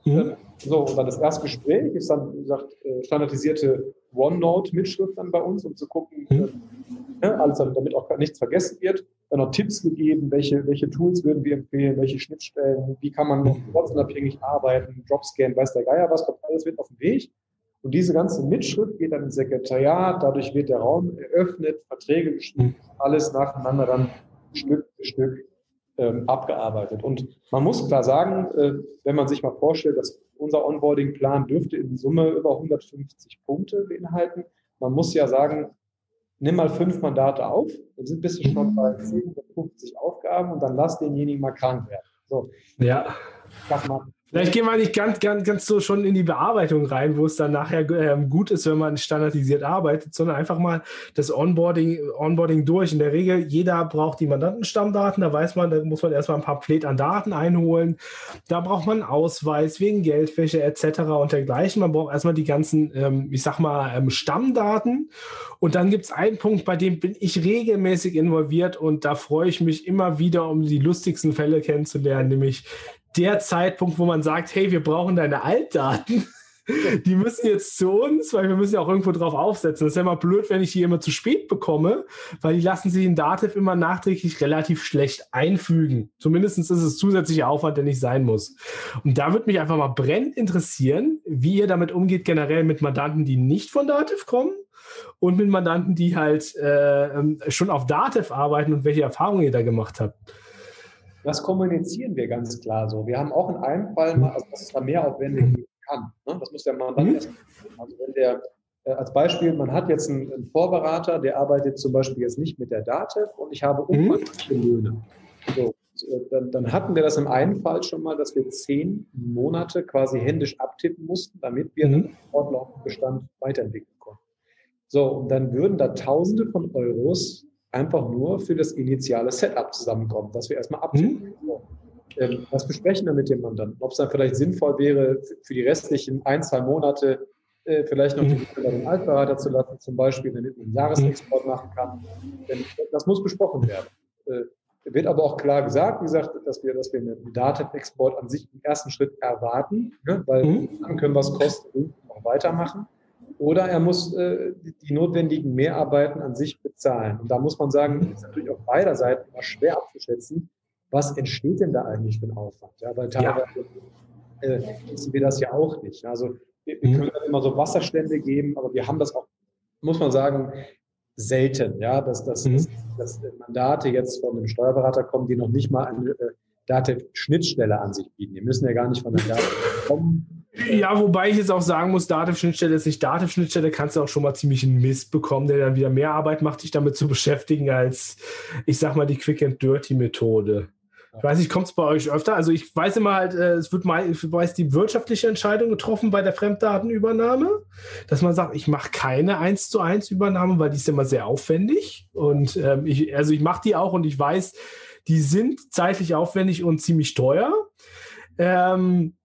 Mhm. Ähm, so, und dann das Erstgespräch ist dann, wie gesagt, äh, standardisierte OneNote-Mitschrift dann bei uns, um zu gucken, mhm. äh, alles damit auch nichts vergessen wird dann noch Tipps gegeben, welche, welche Tools würden wir empfehlen, welche Schnittstellen, wie kann man noch ortsunabhängig arbeiten, Dropscan, weiß der Geier was, kommt alles wird auf den Weg. Und diese ganze Mitschrift geht dann ins Sekretariat, dadurch wird der Raum eröffnet, Verträge geschrieben, alles nacheinander dann Stück für Stück ähm, abgearbeitet. Und man muss klar sagen, äh, wenn man sich mal vorstellt, dass unser Onboarding-Plan dürfte in Summe über 150 Punkte beinhalten. Man muss ja sagen, nimm mal fünf Mandate auf, dann sind bist du schon bei 750 Aufgaben und dann lass denjenigen mal krank werden. So.
Ja. Das machen. Vielleicht gehen wir nicht ganz, ganz, ganz so schon in die Bearbeitung rein, wo es dann nachher ähm, gut ist, wenn man standardisiert arbeitet, sondern einfach mal das Onboarding, Onboarding durch. In der Regel, jeder braucht die Mandantenstammdaten, da weiß man, da muss man erstmal ein paar Pflet an Daten einholen. Da braucht man einen Ausweis wegen Geldwäsche etc. und dergleichen. Man braucht erstmal die ganzen, ähm, ich sag mal, ähm, Stammdaten. Und dann gibt es einen Punkt, bei dem bin ich regelmäßig involviert und da freue ich mich immer wieder, um die lustigsten Fälle kennenzulernen, nämlich der Zeitpunkt, wo man sagt, hey, wir brauchen deine Altdaten. Die müssen jetzt zu uns, weil wir müssen ja auch irgendwo drauf aufsetzen. Das ist ja immer blöd, wenn ich die immer zu spät bekomme, weil die lassen sich in Dativ immer nachträglich relativ schlecht einfügen. Zumindest ist es zusätzlicher Aufwand, der nicht sein muss. Und da würde mich einfach mal brennend interessieren, wie ihr damit umgeht, generell mit Mandanten, die nicht von Dativ kommen und mit Mandanten, die halt äh, ähm, schon auf Dativ arbeiten und welche Erfahrungen ihr da gemacht habt.
Das kommunizieren wir ganz klar so. Wir haben auch in einem Fall mal, also dass es da mehr Aufwände geben kann. Ne? Das muss der Mann dann mhm. erst Also wenn der, äh, als Beispiel, man hat jetzt einen, einen, Vorberater, der arbeitet zum Beispiel jetzt nicht mit der DATEV und ich habe mhm. umfangreiche Löhne. So, dann, dann, hatten wir das im einen Fall schon mal, dass wir zehn Monate quasi händisch abtippen mussten, damit wir mhm. einen fortlaufenden Bestand weiterentwickeln konnten. So, und dann würden da Tausende von Euros einfach nur für das initiale Setup zusammenkommen, dass wir erstmal abchecken. Mhm. Ähm, das besprechen wir mit dem Mandanten, ob es dann vielleicht sinnvoll wäre, für die restlichen ein, zwei Monate äh, vielleicht noch mhm. den Altberater zu lassen, zum Beispiel, damit man einen Jahresexport machen kann. Denn das muss besprochen werden. Äh, wird aber auch klar gesagt, wie gesagt, dass wir, dass wir einen Datenexport an sich im ersten Schritt erwarten, ne? weil mhm. dann können wir es kosten und noch weitermachen. Oder er muss äh, die notwendigen Mehrarbeiten an sich bezahlen. Und da muss man sagen, ist natürlich auf beider Seiten immer schwer abzuschätzen, was entsteht denn da eigentlich für ein Aufwand? Ja, weil teilweise ja. äh, wissen wir das ja auch nicht. Also wir, wir mhm. können dann immer so Wasserstände geben, aber wir haben das auch, muss man sagen, selten, ja, dass, dass, mhm. dass, dass Mandate jetzt von einem Steuerberater kommen, die noch nicht mal eine äh, Dativ-Schnittstelle an sich bieten. Die müssen ja gar nicht von der Dativ kommen.
Ja, wobei ich jetzt auch sagen muss, Dativ-Schnittstelle ist nicht Dativ-Schnittstelle, kannst du auch schon mal ziemlich einen Mist bekommen, der dann wieder mehr Arbeit macht, dich damit zu beschäftigen, als, ich sag mal, die Quick-and-Dirty-Methode. Ich weiß nicht, kommt es bei euch öfter? Also ich weiß immer halt, äh, es wird meist die wirtschaftliche Entscheidung getroffen bei der Fremddatenübernahme, dass man sagt, ich mache keine 1 zu 1 Übernahme, weil die ist immer sehr aufwendig. Und ähm, ich, also ich mache die auch und ich weiß, die sind zeitlich aufwendig und ziemlich teuer. Ähm,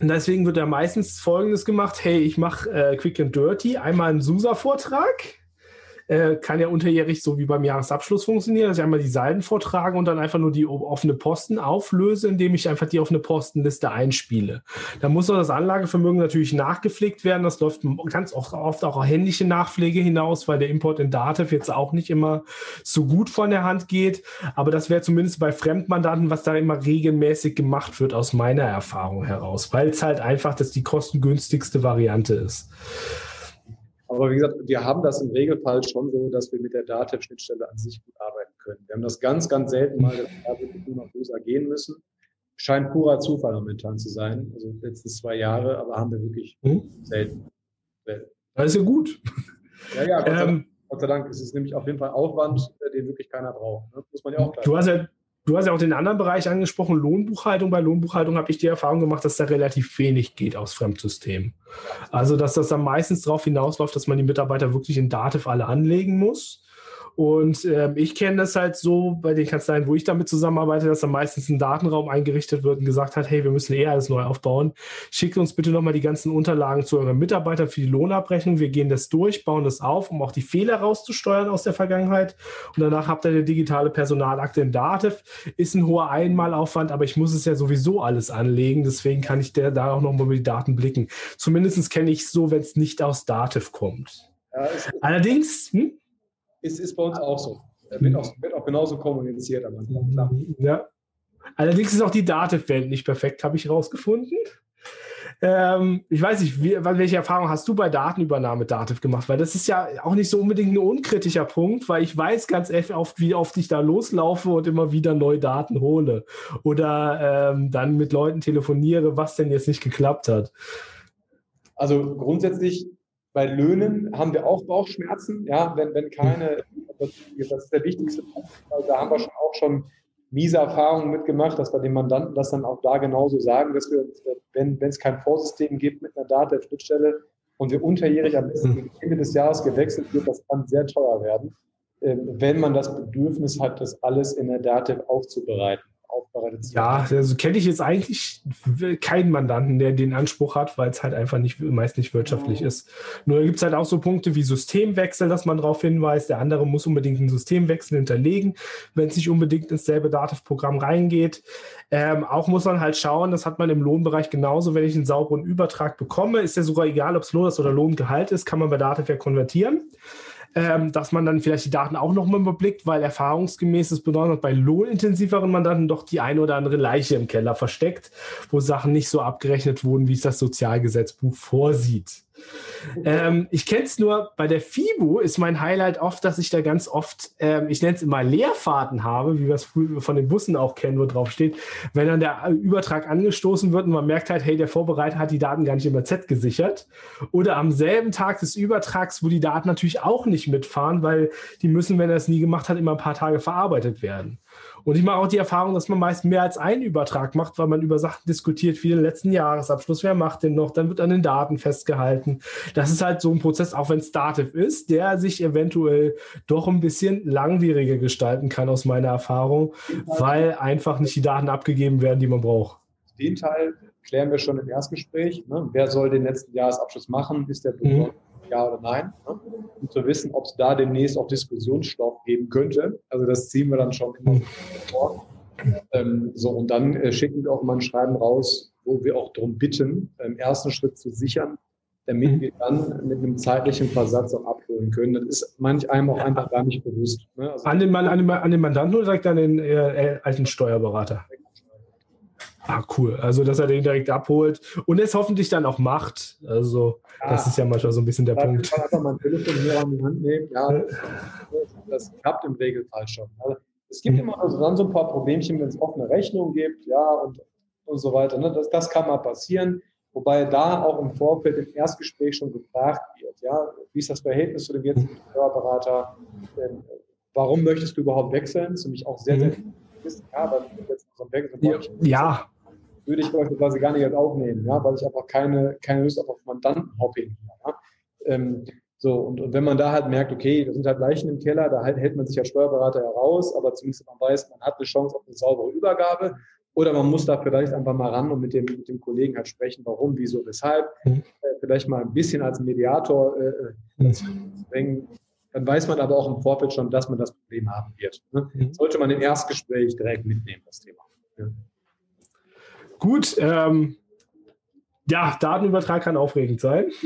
und deswegen wird ja meistens Folgendes gemacht: Hey, ich mache äh, Quick and Dirty, einmal einen SUSA-Vortrag äh, kann ja unterjährig so wie beim Jahresabschluss funktionieren, dass ich einmal die Seiten vortrage und dann einfach nur die offene Posten auflöse, indem ich einfach die offene Postenliste einspiele. Da muss noch das Anlagevermögen natürlich nachgepflegt werden. Das läuft ganz oft, auch händische Nachpflege hinaus, weil der Import in Dativ jetzt auch nicht immer so gut von der Hand geht. Aber das wäre zumindest bei Fremdmandanten, was da immer regelmäßig gemacht wird, aus meiner Erfahrung heraus, weil es halt einfach das die kostengünstigste Variante ist.
Aber wie gesagt, wir haben das im Regelfall schon so, dass wir mit der Datev-Schnittstelle an sich gut arbeiten können. Wir haben das ganz, ganz selten mal, dass wir wirklich nur nach USA gehen müssen. Scheint purer Zufall momentan zu sein. Also letzten zwei Jahre, aber haben wir wirklich hm? selten.
selten. Das ist ja gut.
Ja, ja, Gott, ähm, sei Dank, Gott sei Dank ist es nämlich auf jeden Fall Aufwand, den wirklich keiner braucht. Ne? Muss man ja auch
klar Du hast ja Du hast ja auch den anderen Bereich angesprochen, Lohnbuchhaltung. Bei Lohnbuchhaltung habe ich die Erfahrung gemacht, dass da relativ wenig geht aus Fremdsystemen. Also, dass das dann meistens darauf hinausläuft, dass man die Mitarbeiter wirklich in Dativ alle anlegen muss und äh, ich kenne das halt so bei den Kanzleien, wo ich damit zusammenarbeite, dass da meistens ein Datenraum eingerichtet wird und gesagt hat, hey, wir müssen eher alles neu aufbauen. Schickt uns bitte nochmal die ganzen Unterlagen zu euren Mitarbeitern für die Lohnabrechnung. Wir gehen das durch, bauen das auf, um auch die Fehler rauszusteuern aus der Vergangenheit. Und danach habt ihr eine digitale Personalakte in Dativ. Ist ein hoher Einmalaufwand, aber ich muss es ja sowieso alles anlegen. Deswegen kann ich der, da auch nochmal über die Daten blicken. Zumindest kenne ich es so, wenn es nicht aus Dativ kommt. Ja, Allerdings, hm?
Ist, ist bei uns auch so. Wird auch, wird auch genauso kommuniziert Anfang, klar.
Ja. Allerdings ist auch die Dativ-Welt nicht perfekt, habe ich herausgefunden. Ähm, ich weiß nicht, wie, welche Erfahrung hast du bei Datenübernahme Dativ gemacht? Weil das ist ja auch nicht so unbedingt ein unkritischer Punkt, weil ich weiß ganz oft, wie oft ich da loslaufe und immer wieder neue Daten hole. Oder ähm, dann mit Leuten telefoniere, was denn jetzt nicht geklappt hat.
Also grundsätzlich bei Löhnen haben wir auch Bauchschmerzen, ja, wenn, wenn keine, das, ist der wichtigste Punkt, also da haben wir schon auch schon miese Erfahrungen mitgemacht, dass wir den Mandanten das dann auch da genauso sagen, dass wir, wenn, wenn es kein Vorsystem gibt mit einer Data-Schnittstelle und wir unterjährig am Ende des Jahres gewechselt wird, das kann sehr teuer werden, ähm, wenn man das Bedürfnis hat, das alles in der Datev aufzubereiten
aufbereitet sind. Ja, also kenne ich jetzt eigentlich keinen Mandanten, der den Anspruch hat, weil es halt einfach nicht, meist nicht wirtschaftlich mhm. ist. Nur gibt es halt auch so Punkte wie Systemwechsel, dass man darauf hinweist. Der andere muss unbedingt einen Systemwechsel hinterlegen, wenn es nicht unbedingt ins selbe Dativ-Programm reingeht. Ähm, auch muss man halt schauen, das hat man im Lohnbereich genauso, wenn ich einen sauberen Übertrag bekomme, ist ja sogar egal, ob es Lohn ist oder Lohngehalt ist, kann man bei Dativ ja konvertieren ähm, dass man dann vielleicht die Daten auch nochmal überblickt, weil erfahrungsgemäß ist besonders bei lohnintensiveren Mandanten doch die eine oder andere Leiche im Keller versteckt, wo Sachen nicht so abgerechnet wurden, wie es das Sozialgesetzbuch vorsieht. Ähm, ich kenne es nur, bei der FIBU ist mein Highlight oft, dass ich da ganz oft, ähm, ich nenne es immer Leerfahrten habe, wie wir es von den Bussen auch kennen, wo drauf steht, wenn dann der Übertrag angestoßen wird und man merkt halt, hey, der Vorbereiter hat die Daten gar nicht immer Z gesichert. Oder am selben Tag des Übertrags, wo die Daten natürlich auch nicht mitfahren, weil die müssen, wenn er es nie gemacht hat, immer ein paar Tage verarbeitet werden. Und ich mache auch die Erfahrung, dass man meist mehr als einen Übertrag macht, weil man über Sachen diskutiert, wie den letzten Jahresabschluss, wer macht den noch, dann wird an den Daten festgehalten. Das ist halt so ein Prozess, auch wenn es Dativ ist, der sich eventuell doch ein bisschen langwieriger gestalten kann, aus meiner Erfahrung, weil einfach nicht die Daten abgegeben werden, die man braucht.
Den Teil klären wir schon im Erstgespräch. Ne? Wer soll den letzten Jahresabschluss machen? Ist der Bürger mhm ja oder nein, ne? um zu wissen, ob es da demnächst auch Diskussionsstoff geben könnte. Also das ziehen wir dann schon immer vor. Ähm, so, und dann äh, schicken wir auch mal ein Schreiben raus, wo wir auch darum bitten, im ersten Schritt zu sichern, damit mhm. wir dann mit einem zeitlichen Versatz auch abholen können. Das ist manch einem auch einfach gar nicht bewusst.
Ne? Also an, den, an, den, an den Mandanten oder direkt an den äh, alten Steuerberater? Ah, cool. Also, dass er den direkt abholt und es hoffentlich dann auch macht. Also, ja, das ist ja manchmal so ein bisschen der Punkt.
Kann einfach mal ein Telefon hier an die Hand nehmen. Ja, das, das klappt im Regelfall schon. Also, es gibt immer also dann so ein paar Problemchen, wenn es offene Rechnungen gibt, ja, und, und so weiter. Ne? Das, das kann mal passieren. Wobei da auch im Vorfeld im Erstgespräch schon gefragt wird, ja, wie ist das Verhältnis zu dem jetzigen Steuerberater? Ähm, warum möchtest du überhaupt wechseln? Das ist nämlich auch sehr, sehr mhm. wichtig. Ja, weil jetzt so ein Wechsel
ja, ja,
würde ich beispielsweise gar nicht aufnehmen, ja, weil ich einfach keine, keine Lust habe auf Mandantenhopping. Ja. Ähm, so, und, und wenn man da halt merkt, okay, da sind halt Leichen im Keller, da halt, hält man sich als Steuerberater heraus, aber zumindest man weiß, man hat eine Chance auf eine saubere Übergabe. Oder man muss da vielleicht einfach mal ran und mit dem, mit dem Kollegen halt sprechen, warum, wieso, weshalb. Mhm. Äh, vielleicht mal ein bisschen als Mediator äh, äh mhm. Dann weiß man aber auch im Vorfeld schon, dass man das Problem haben wird. Ne? Mhm. Sollte man im Erstgespräch direkt mitnehmen, das Thema. Ja.
Gut, ähm, ja, Datenübertrag kann aufregend sein.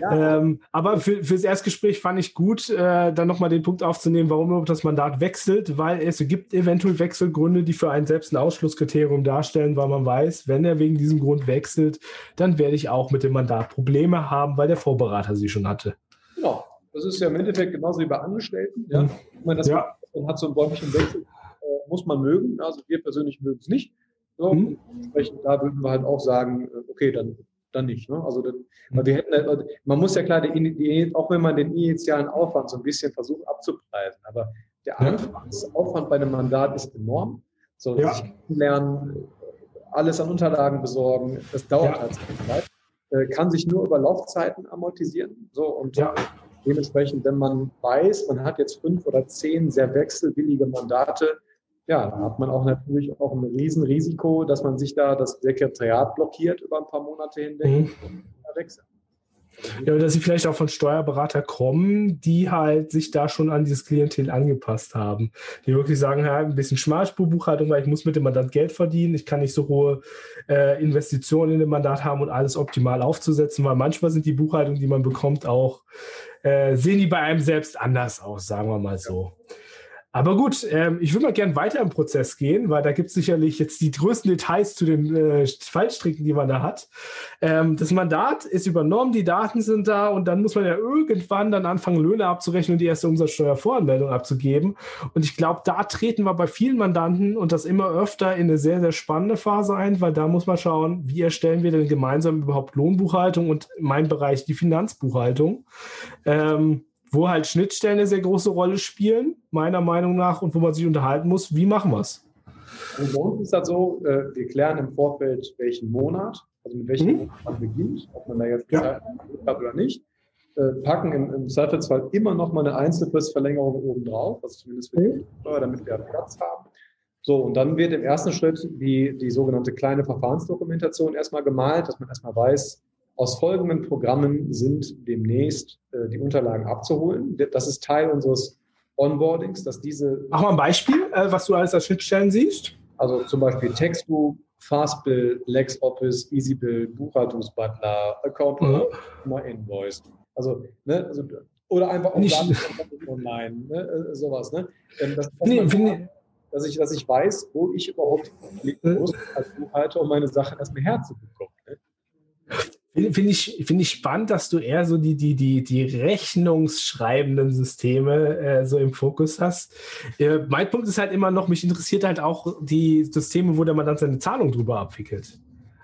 Ja. ähm, aber für, fürs Erstgespräch fand ich gut, äh, dann nochmal den Punkt aufzunehmen, warum das Mandat wechselt, weil es gibt eventuell Wechselgründe, die für einen selbst ein Ausschlusskriterium darstellen, weil man weiß, wenn er wegen diesem Grund wechselt, dann werde ich auch mit dem Mandat Probleme haben, weil der Vorberater sie schon hatte.
Genau. Das ist ja im Endeffekt genauso wie bei Angestellten. Ja? Mhm. Ich meine, das ja. hat so einen bäumlichen Wechsel, äh, muss man mögen. Also wir persönlich mögen es nicht. So, mhm. Entsprechend da würden wir halt auch sagen, äh, okay, dann, dann nicht. Ne? Also dann, weil wir hätten, also man muss ja klar, die, die, auch wenn man den initialen Aufwand so ein bisschen versucht abzupreisen, aber der Anfangsaufwand bei einem Mandat ist enorm. So, ja. sich lernen, alles an Unterlagen besorgen, das dauert ja. halt Zeit. Äh, kann sich nur über Laufzeiten amortisieren. So, und ja. dementsprechend, wenn man weiß, man hat jetzt fünf oder zehn sehr wechselwillige Mandate, ja, da hat man auch natürlich auch ein Riesenrisiko, dass man sich da das Sekretariat blockiert über ein paar Monate hinweg mhm. und wechselt.
Ja, dass sie vielleicht auch von Steuerberater kommen, die halt sich da schon an dieses Klientel angepasst haben. Die wirklich sagen, ja, ein bisschen Schmalspurbuchhaltung, weil ich muss mit dem Mandat Geld verdienen, ich kann nicht so hohe äh, Investitionen in dem Mandat haben und alles optimal aufzusetzen, weil manchmal sind die Buchhaltungen, die man bekommt, auch, äh, sehen die bei einem selbst anders aus, sagen wir mal so. Ja. Aber gut, ähm, ich würde mal gern weiter im Prozess gehen, weil da gibt es sicherlich jetzt die größten Details zu den äh, Fallstricken, die man da hat. Ähm, das Mandat ist übernommen, die Daten sind da und dann muss man ja irgendwann dann anfangen, Löhne abzurechnen und die erste Umsatzsteuervoranmeldung abzugeben. Und ich glaube, da treten wir bei vielen Mandanten und das immer öfter in eine sehr, sehr spannende Phase ein, weil da muss man schauen, wie erstellen wir denn gemeinsam überhaupt Lohnbuchhaltung und mein Bereich die Finanzbuchhaltung. Ähm, wo halt Schnittstellen eine sehr große Rolle spielen, meiner Meinung nach, und wo man sich unterhalten muss, wie machen wir es?
Also bei uns ist das so, äh, wir klären im Vorfeld, welchen Monat, also mit welchem mhm. Monat man beginnt, ob man da jetzt ja. hat oder nicht, äh, packen im, im Zweifelsfall immer noch mal eine Einzelfristverlängerung oben drauf, also zumindest für die mhm. Steuer, damit wir Platz haben. So, und dann wird im ersten Schritt die, die sogenannte kleine Verfahrensdokumentation erstmal gemalt, dass man erstmal weiß, aus folgenden Programmen sind demnächst äh, die Unterlagen abzuholen. Das ist Teil unseres Onboardings, dass diese.
Mach mal ein Beispiel, äh, was du alles als Schnittstellen siehst.
Also zum Beispiel Textbook, Fastbill, LexOffice, EasyBill, Buchhaltungsbutler, Account mhm. Invoice. Also, ne, also, oder einfach auch online, ne, äh, sowas. Ne? Ähm, das, nee, man, dass, ich, dass ich weiß, wo ich überhaupt klicken muss als Buchhalter, um meine Sachen erstmal herzubekommen. Ne?
Finde ich, find ich spannend, dass du eher so die, die, die, die rechnungsschreibenden Systeme äh, so im Fokus hast. Äh, mein Punkt ist halt immer noch, mich interessiert halt auch die Systeme, wo der man dann seine Zahlung drüber abwickelt.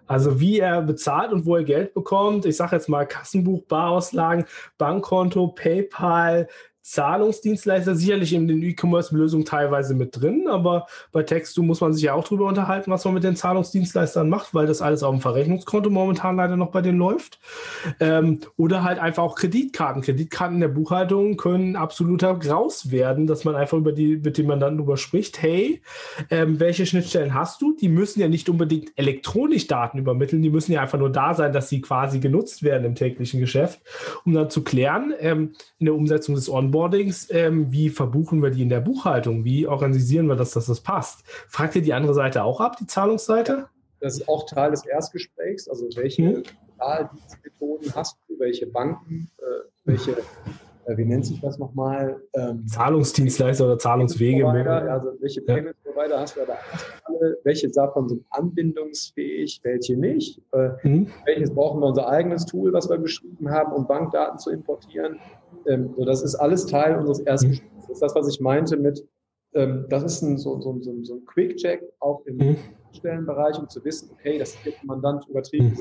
Also wie er bezahlt und wo er Geld bekommt. Ich sage jetzt mal Kassenbuch, Barauslagen, Bankkonto, PayPal, Zahlungsdienstleister sicherlich in den E-Commerce-Lösungen teilweise mit drin, aber bei Textu muss man sich ja auch drüber unterhalten, was man mit den Zahlungsdienstleistern macht, weil das alles auf dem Verrechnungskonto momentan leider noch bei denen läuft. Ähm, oder halt einfach auch Kreditkarten. Kreditkarten in der Buchhaltung können absoluter Graus werden, dass man einfach über die, mit dem Mandanten darüber spricht, hey, ähm, welche Schnittstellen hast du? Die müssen ja nicht unbedingt elektronisch Daten übermitteln, die müssen ja einfach nur da sein, dass sie quasi genutzt werden im täglichen Geschäft, um dann zu klären, ähm, in der Umsetzung des Onboarding, Onboardings, ähm, wie verbuchen wir die in der Buchhaltung? Wie organisieren wir das, dass das passt? Fragt ihr die andere Seite auch ab, die Zahlungsseite?
Das ist auch Teil des Erstgesprächs. Also welche hm. Zahldienstmethoden hast du, welche Banken, äh, welche, wie nennt sich das nochmal?
Ähm, Zahlungsdienstleister oder Zahlungswege.
Also welche Payment Provider hast du da alle? Welche davon sind anbindungsfähig, welche nicht? Äh, hm. Welches brauchen wir unser eigenes Tool, was wir geschrieben haben, um Bankdaten zu importieren? Ähm, so, das ist alles Teil unseres Erstgesprächs. Mhm. Das ist das, was ich meinte mit, ähm, das ist ein, so, so, so, so ein Quick-Check auch im mhm. Stellenbereich, um zu wissen, okay, das ist jetzt Mandant übertrieben mhm.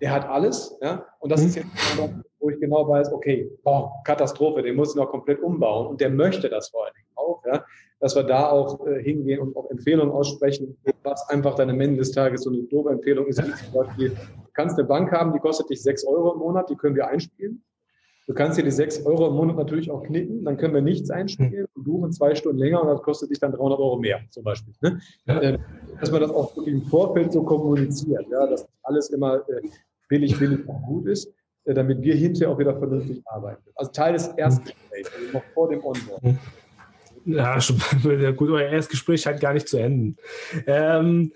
Der hat alles, ja, und das mhm. ist jetzt ein Mandant, wo ich genau weiß, okay, boah, Katastrophe, den muss ich noch komplett umbauen und der möchte das vor allen Dingen auch, ja, dass wir da auch äh, hingehen und auch Empfehlungen aussprechen, was einfach dann am Ende des Tages so eine doofe Empfehlung ist, wie zum Beispiel, du kannst eine Bank haben, die kostet dich sechs Euro im Monat, die können wir einspielen. Du kannst dir die 6 Euro im Monat natürlich auch knicken, dann können wir nichts einspielen und buchen zwei Stunden länger und das kostet dich dann 300 Euro mehr zum Beispiel. Ne? Ja. Ähm, dass man das auch wirklich im Vorfeld so kommuniziert, ja, dass alles immer äh, billig, billig und gut ist, äh, damit wir hinterher auch wieder vernünftig arbeiten. Also Teil des Erstgesprächs, also noch vor dem Onboard.
Ja, gut, euer Erstgespräch scheint gar nicht zu enden. Ähm,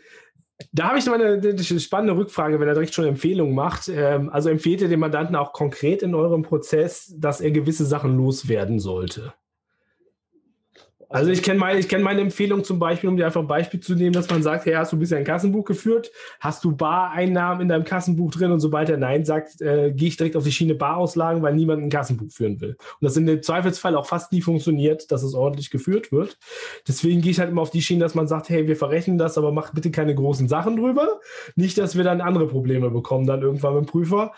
da habe ich noch eine, eine, spannende Rückfrage, wenn er direkt schon Empfehlungen macht. Ähm, also empfehlt ihr dem Mandanten auch konkret in eurem Prozess, dass er gewisse Sachen loswerden sollte? Also ich kenne meine, ich kenne meine Empfehlung zum Beispiel, um dir einfach ein Beispiel zu nehmen, dass man sagt, hey, hast du bisher ein Kassenbuch geführt? Hast du Bareinnahmen in deinem Kassenbuch drin? Und sobald er Nein sagt, äh, gehe ich direkt auf die Schiene Barauslagen, weil niemand ein Kassenbuch führen will. Und das in dem Zweifelsfall auch fast nie funktioniert, dass es ordentlich geführt wird. Deswegen gehe ich halt immer auf die Schiene, dass man sagt, hey, wir verrechnen das, aber mach bitte keine großen Sachen drüber. Nicht, dass wir dann andere Probleme bekommen, dann irgendwann mit dem Prüfer.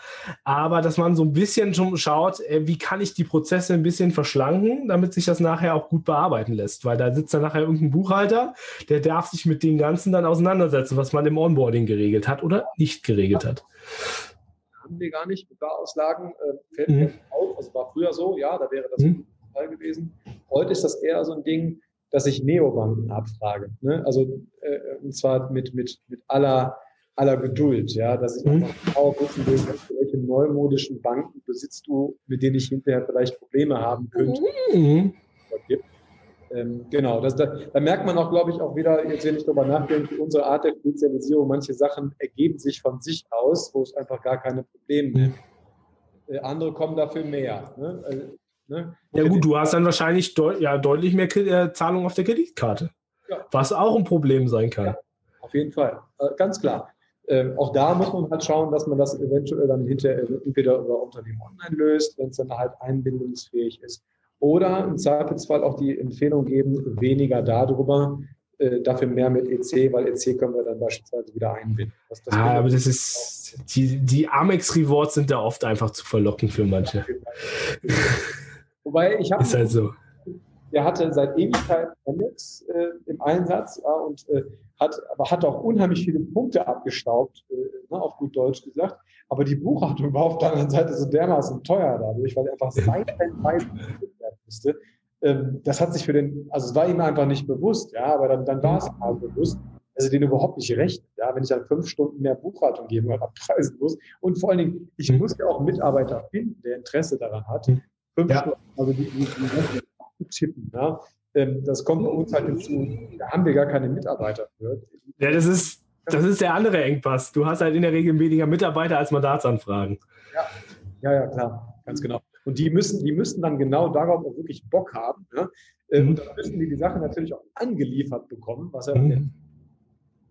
Aber dass man so ein bisschen schon schaut, äh, wie kann ich die Prozesse ein bisschen verschlanken, damit sich das nachher auch gut bearbeiten lässt lässt, weil da sitzt dann nachher irgendein Buchhalter, der darf sich mit dem Ganzen dann auseinandersetzen, was man im Onboarding geregelt hat oder nicht geregelt hat.
Haben wir gar nicht mit Barauslagen, äh, fällt mir mhm. auf, also war früher so, ja, da wäre das mhm. Fall gewesen. Heute ist das eher so ein Ding, dass ich Neobanken abfrage. Ne? Also äh, und zwar mit, mit, mit aller, aller Geduld, ja, dass ich mhm. auch wissen will, welche neumodischen Banken besitzt du, mit denen ich hinterher vielleicht Probleme haben könnte. Mhm. Gibt. Ähm, genau, das, da, da, merkt man auch, glaube ich, auch wieder, jetzt wenn ich darüber nachdenke, unsere Art der Spezialisierung, manche Sachen ergeben sich von sich aus, wo es einfach gar keine Probleme gibt. Äh, andere kommen dafür mehr. Ne? Also,
ne? Ja gut, du hast dann wahrscheinlich deut ja, deutlich mehr äh, Zahlungen auf der Kreditkarte, ja. was auch ein Problem sein kann. Ja,
auf jeden Fall, äh, ganz klar. Ähm, auch da muss man halt schauen, dass man das eventuell dann hinterher entweder über Unternehmen online löst, wenn es dann halt einbindungsfähig ist oder im Zweifelsfall auch die Empfehlung geben, weniger darüber, äh, dafür mehr mit EC, weil EC können wir dann beispielsweise wieder einbinden.
Das, das ah, aber das ist, die, die Amex-Rewards sind da oft einfach zu verlocken für manche.
Wobei ich habe.
Ist halt so.
Der hatte seit Ewigkeit Amex äh, im Einsatz ja, und äh, hat, aber hat auch unheimlich viele Punkte abgestaubt, äh, ne, auf gut Deutsch gesagt. Aber die Buchhaltung war auf der anderen Seite so dermaßen teuer dadurch, weil er einfach seitenweise musste. Ähm, das hat sich für den, also es war ihm einfach nicht bewusst, ja, aber dann, dann war es halt bewusst, also den überhaupt nicht recht, ja, wenn ich dann fünf Stunden mehr Buchhaltung geben oder abpreisen muss. Und vor allen Dingen, ich mhm. muss ja auch einen Mitarbeiter finden, der Interesse daran hat, mhm. fünf ja. Stunden, also die, die, die, die tippen, ja. Ähm, das kommt bei uns halt hinzu, da haben wir gar keine Mitarbeiter für.
Ja, das ist, das ist der andere Engpass. Du hast halt in der Regel weniger Mitarbeiter als Mandatsanfragen.
Ja, ja, ja klar, ganz genau. Und die müssen, die müssen dann genau darauf auch wirklich Bock haben. Ja? Ähm, mhm. Und dann müssen die die Sache natürlich auch angeliefert bekommen, was ja mhm. der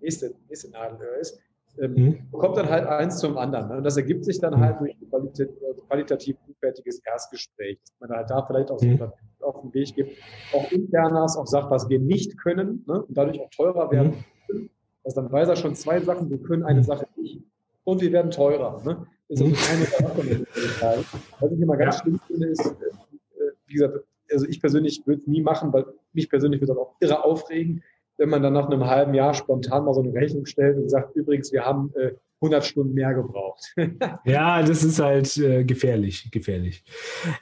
nächste, nächste Nadelöhr ist. Ähm, mhm. Kommt dann halt eins zum anderen. Ne? Und das ergibt sich dann mhm. halt durch ein qualitativ, qualitativ hochwertiges Erstgespräch, dass man halt da vielleicht auch so mhm. auf den Weg gibt, auch internas auch sagt, was wir nicht können ne? und dadurch auch teurer werden können. Also dann weiß er schon zwei Sachen, wir können eine Sache nicht und wir werden teurer. Ne? Ist also keine Sache Was ich immer ganz ja. schlimm finde, ist, äh, wie gesagt, also ich persönlich würde es nie machen, weil mich persönlich würde es auch irre aufregen, wenn man dann nach einem halben Jahr spontan mal so eine Rechnung stellt und sagt, übrigens, wir haben äh, 100 Stunden mehr gebraucht.
ja, das ist halt äh, gefährlich, gefährlich.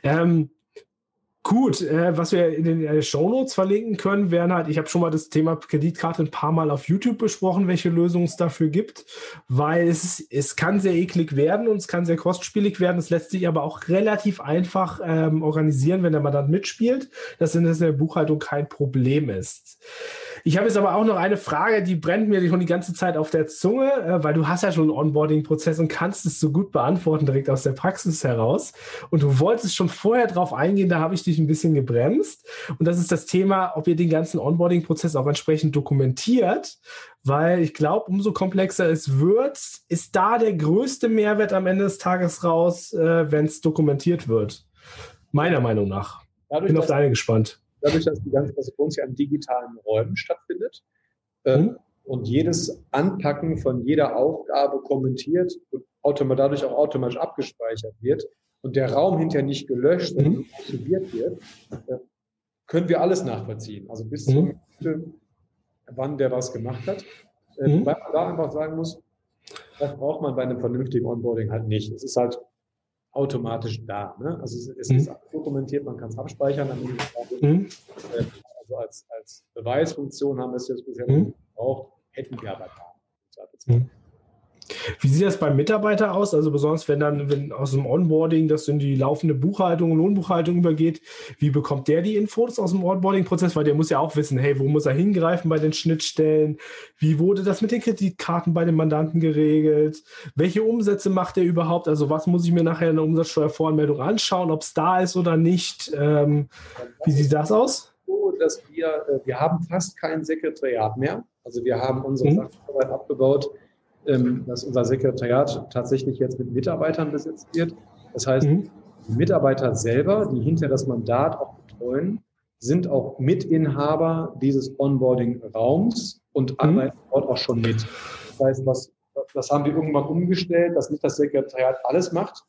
Ähm, Gut, äh, was wir in den äh, Shownotes verlinken können, wären halt, ich habe schon mal das Thema Kreditkarte ein paar Mal auf YouTube besprochen, welche Lösungen es dafür gibt, weil es, es kann sehr eklig werden und es kann sehr kostspielig werden. Es lässt sich aber auch relativ einfach ähm, organisieren, wenn der Mandant mitspielt, dass in der Buchhaltung kein Problem ist. Ich habe jetzt aber auch noch eine Frage, die brennt mir schon die ganze Zeit auf der Zunge, äh, weil du hast ja schon einen Onboarding-Prozess und kannst es so gut beantworten, direkt aus der Praxis heraus. Und du wolltest schon vorher drauf eingehen, da habe ich dich ein bisschen gebremst. Und das ist das Thema, ob ihr den ganzen Onboarding-Prozess auch entsprechend dokumentiert, weil ich glaube, umso komplexer es wird, ist da der größte Mehrwert am Ende des Tages raus, äh, wenn es dokumentiert wird. Meiner Meinung nach. Dadurch, Bin auf deine gespannt
dadurch, dass die ganze uns ja in digitalen Räumen stattfindet mhm. und jedes Anpacken von jeder Aufgabe kommentiert und dadurch auch automatisch abgespeichert wird und der Raum hinterher nicht gelöscht, sondern mhm. aktiviert wird, äh, können wir alles nachvollziehen. Also bis mhm. zum wann der was gemacht hat. Äh, mhm. Weil man da einfach sagen muss, das braucht man bei einem vernünftigen Onboarding halt nicht. Es ist halt automatisch da. Ne? Also es, es mhm. ist dokumentiert, man kann es abspeichern. Mhm. Äh, also als, als Beweisfunktion haben wir es jetzt bisher mhm. gebraucht, hätten wir aber da.
Mhm. Wie sieht das beim Mitarbeiter aus? Also besonders wenn dann wenn aus dem Onboarding das in die laufende Buchhaltung, Lohnbuchhaltung übergeht, wie bekommt der die Infos aus dem Onboarding-Prozess? Weil der muss ja auch wissen, hey, wo muss er hingreifen bei den Schnittstellen? Wie wurde das mit den Kreditkarten bei den Mandanten geregelt? Welche Umsätze macht er überhaupt? Also was muss ich mir nachher in der Umsatzsteuervoranmeldung anschauen, ob es da ist oder nicht? Ähm, wie sieht das aus?
dass wir, äh, wir haben fast kein Sekretariat mehr. Also wir haben unsere mhm. Sacharbeit abgebaut ähm, dass unser Sekretariat tatsächlich jetzt mit Mitarbeitern besetzt wird. Das heißt, mhm. die Mitarbeiter selber, die hinter das Mandat auch betreuen, sind auch Mitinhaber dieses Onboarding-Raums und mhm. arbeiten dort auch schon mit. Das heißt, was, das haben wir irgendwann umgestellt, dass nicht das Sekretariat alles macht.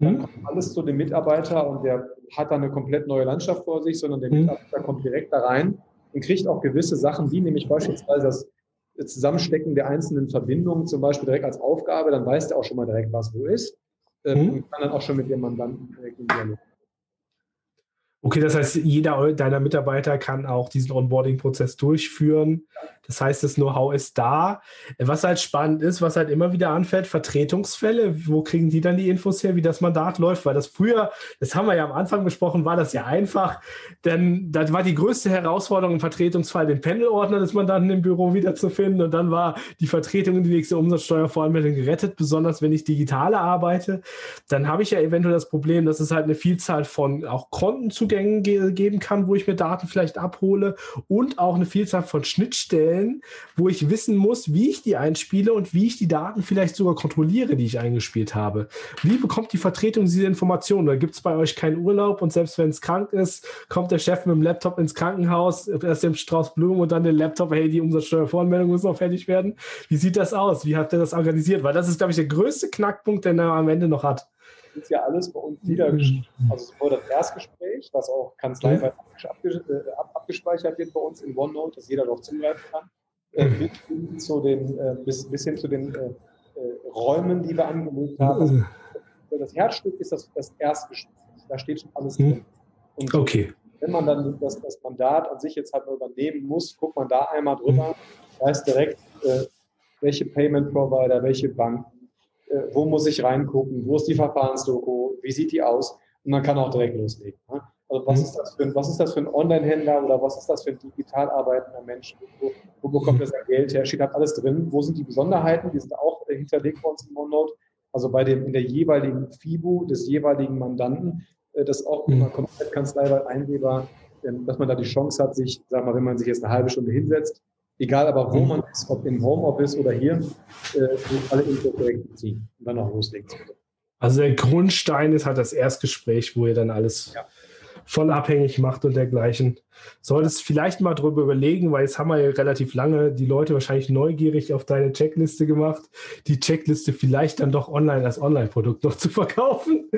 Dann mhm. kommt alles zu dem Mitarbeiter und der hat dann eine komplett neue Landschaft vor sich, sondern der mhm. Mitarbeiter kommt direkt da rein und kriegt auch gewisse Sachen, wie nämlich beispielsweise das Zusammenstecken der einzelnen Verbindungen zum Beispiel direkt als Aufgabe, dann weiß der auch schon mal direkt, was wo ist ähm, mhm. und kann dann auch schon mit dem Mandanten direkt in Dialog
Okay, das heißt, jeder deiner Mitarbeiter kann auch diesen Onboarding-Prozess durchführen. Das heißt, das Know-how ist da. Was halt spannend ist, was halt immer wieder anfällt, Vertretungsfälle. Wo kriegen die dann die Infos her, wie das Mandat läuft? Weil das früher, das haben wir ja am Anfang besprochen, war das ja einfach. Denn das war die größte Herausforderung im Vertretungsfall, den Pendelordner des Mandanten im Büro wiederzufinden. Und dann war die Vertretung in die nächste Umsatzsteuervoranmeldung gerettet, besonders wenn ich digital arbeite. Dann habe ich ja eventuell das Problem, dass es halt eine Vielzahl von auch Konten zu Zugängen ge geben kann, wo ich mir Daten vielleicht abhole und auch eine Vielzahl von Schnittstellen, wo ich wissen muss, wie ich die einspiele und wie ich die Daten vielleicht sogar kontrolliere, die ich eingespielt habe. Wie bekommt die Vertretung diese Informationen? Da gibt es bei euch keinen Urlaub und selbst wenn es krank ist, kommt der Chef mit dem Laptop ins Krankenhaus, erst dem Strauß Blumen und dann den Laptop, hey, die Umsatzsteuervoranmeldung muss noch fertig werden. Wie sieht das aus? Wie habt ihr das organisiert? Weil das ist, glaube ich, der größte Knackpunkt, den er am Ende noch hat
ist ja alles bei uns niedergeschrieben. Mhm. Also sowohl das Erstgespräch, was auch kanzleiweit äh, abgespeichert wird bei uns in OneNote, dass jeder darauf zugreifen kann, äh, mhm. bis, hin zu den, äh, bis, bis hin zu den äh, Räumen, die wir angelegt haben. Also, das Herzstück ist das, das Erstgespräch. Da steht schon alles mhm. drin.
Und okay.
wenn man dann das, das Mandat an sich jetzt halt mal übernehmen muss, guckt man da einmal drüber, weiß direkt, äh, welche Payment Provider, welche Banken, äh, wo muss ich reingucken, wo ist die Verfahrensdoku, wie sieht die aus und man kann auch direkt loslegen. Ne? Also was mhm. ist das für ein, was ist das für ein Online-Händler oder was ist das für ein digital arbeitender Mensch? Wo, wo bekommt er sein Geld her? Steht halt alles drin. Wo sind die Besonderheiten? Die sind auch äh, hinterlegt bei uns im OneNote. Also bei dem, in der jeweiligen FIBU des jeweiligen Mandanten, äh, das auch mhm. immer komplett kanzleiweit einsehbar, ähm, dass man da die Chance hat, sich, sag mal, wenn man sich jetzt eine halbe Stunde hinsetzt, egal aber wo mhm. man ist, ob im Homeoffice oder hier, äh, alle Infos direkt beziehen und dann auch loslegen.
Also der Grundstein ist halt das Erstgespräch, wo ihr dann alles ja. von abhängig macht und dergleichen. Solltest vielleicht mal drüber überlegen, weil jetzt haben wir ja relativ lange die Leute wahrscheinlich neugierig auf deine Checkliste gemacht, die Checkliste vielleicht dann doch online als Online-Produkt noch zu verkaufen,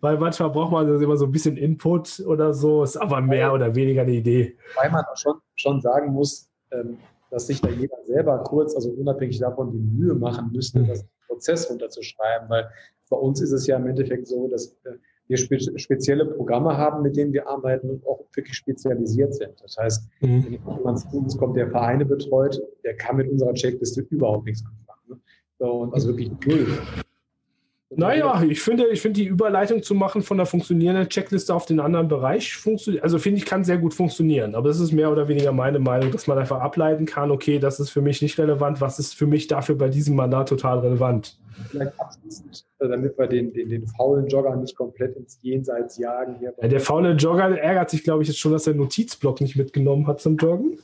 weil manchmal braucht man immer so ein bisschen Input oder so, ist aber mehr oder weniger eine Idee.
Weil man schon, schon sagen muss, ähm, dass sich da jeder selber kurz, also unabhängig davon, die Mühe machen müsste, mhm. das Prozess runterzuschreiben, weil bei uns ist es ja im Endeffekt so, dass äh, wir spe spezielle Programme haben, mit denen wir arbeiten und auch wirklich spezialisiert sind. Das heißt, mhm. wenn jemand zu uns kommt, der Vereine betreut, der kann mit unserer Checkliste überhaupt nichts anfangen. Ne? So, und also wirklich null.
Naja, ich finde, ich finde die Überleitung zu machen von der funktionierenden Checkliste auf den anderen Bereich funktioniert, also finde ich, kann sehr gut funktionieren. Aber es ist mehr oder weniger meine Meinung, dass man einfach ableiten kann, okay, das ist für mich nicht relevant, was ist für mich dafür bei diesem Mandat total relevant.
Vielleicht abschließend, äh, damit wir den, den, den faulen Jogger nicht komplett ins Jenseits jagen. Hier.
Ja, der faule Jogger ärgert sich, glaube ich, jetzt schon, dass er den Notizblock nicht mitgenommen hat zum Joggen.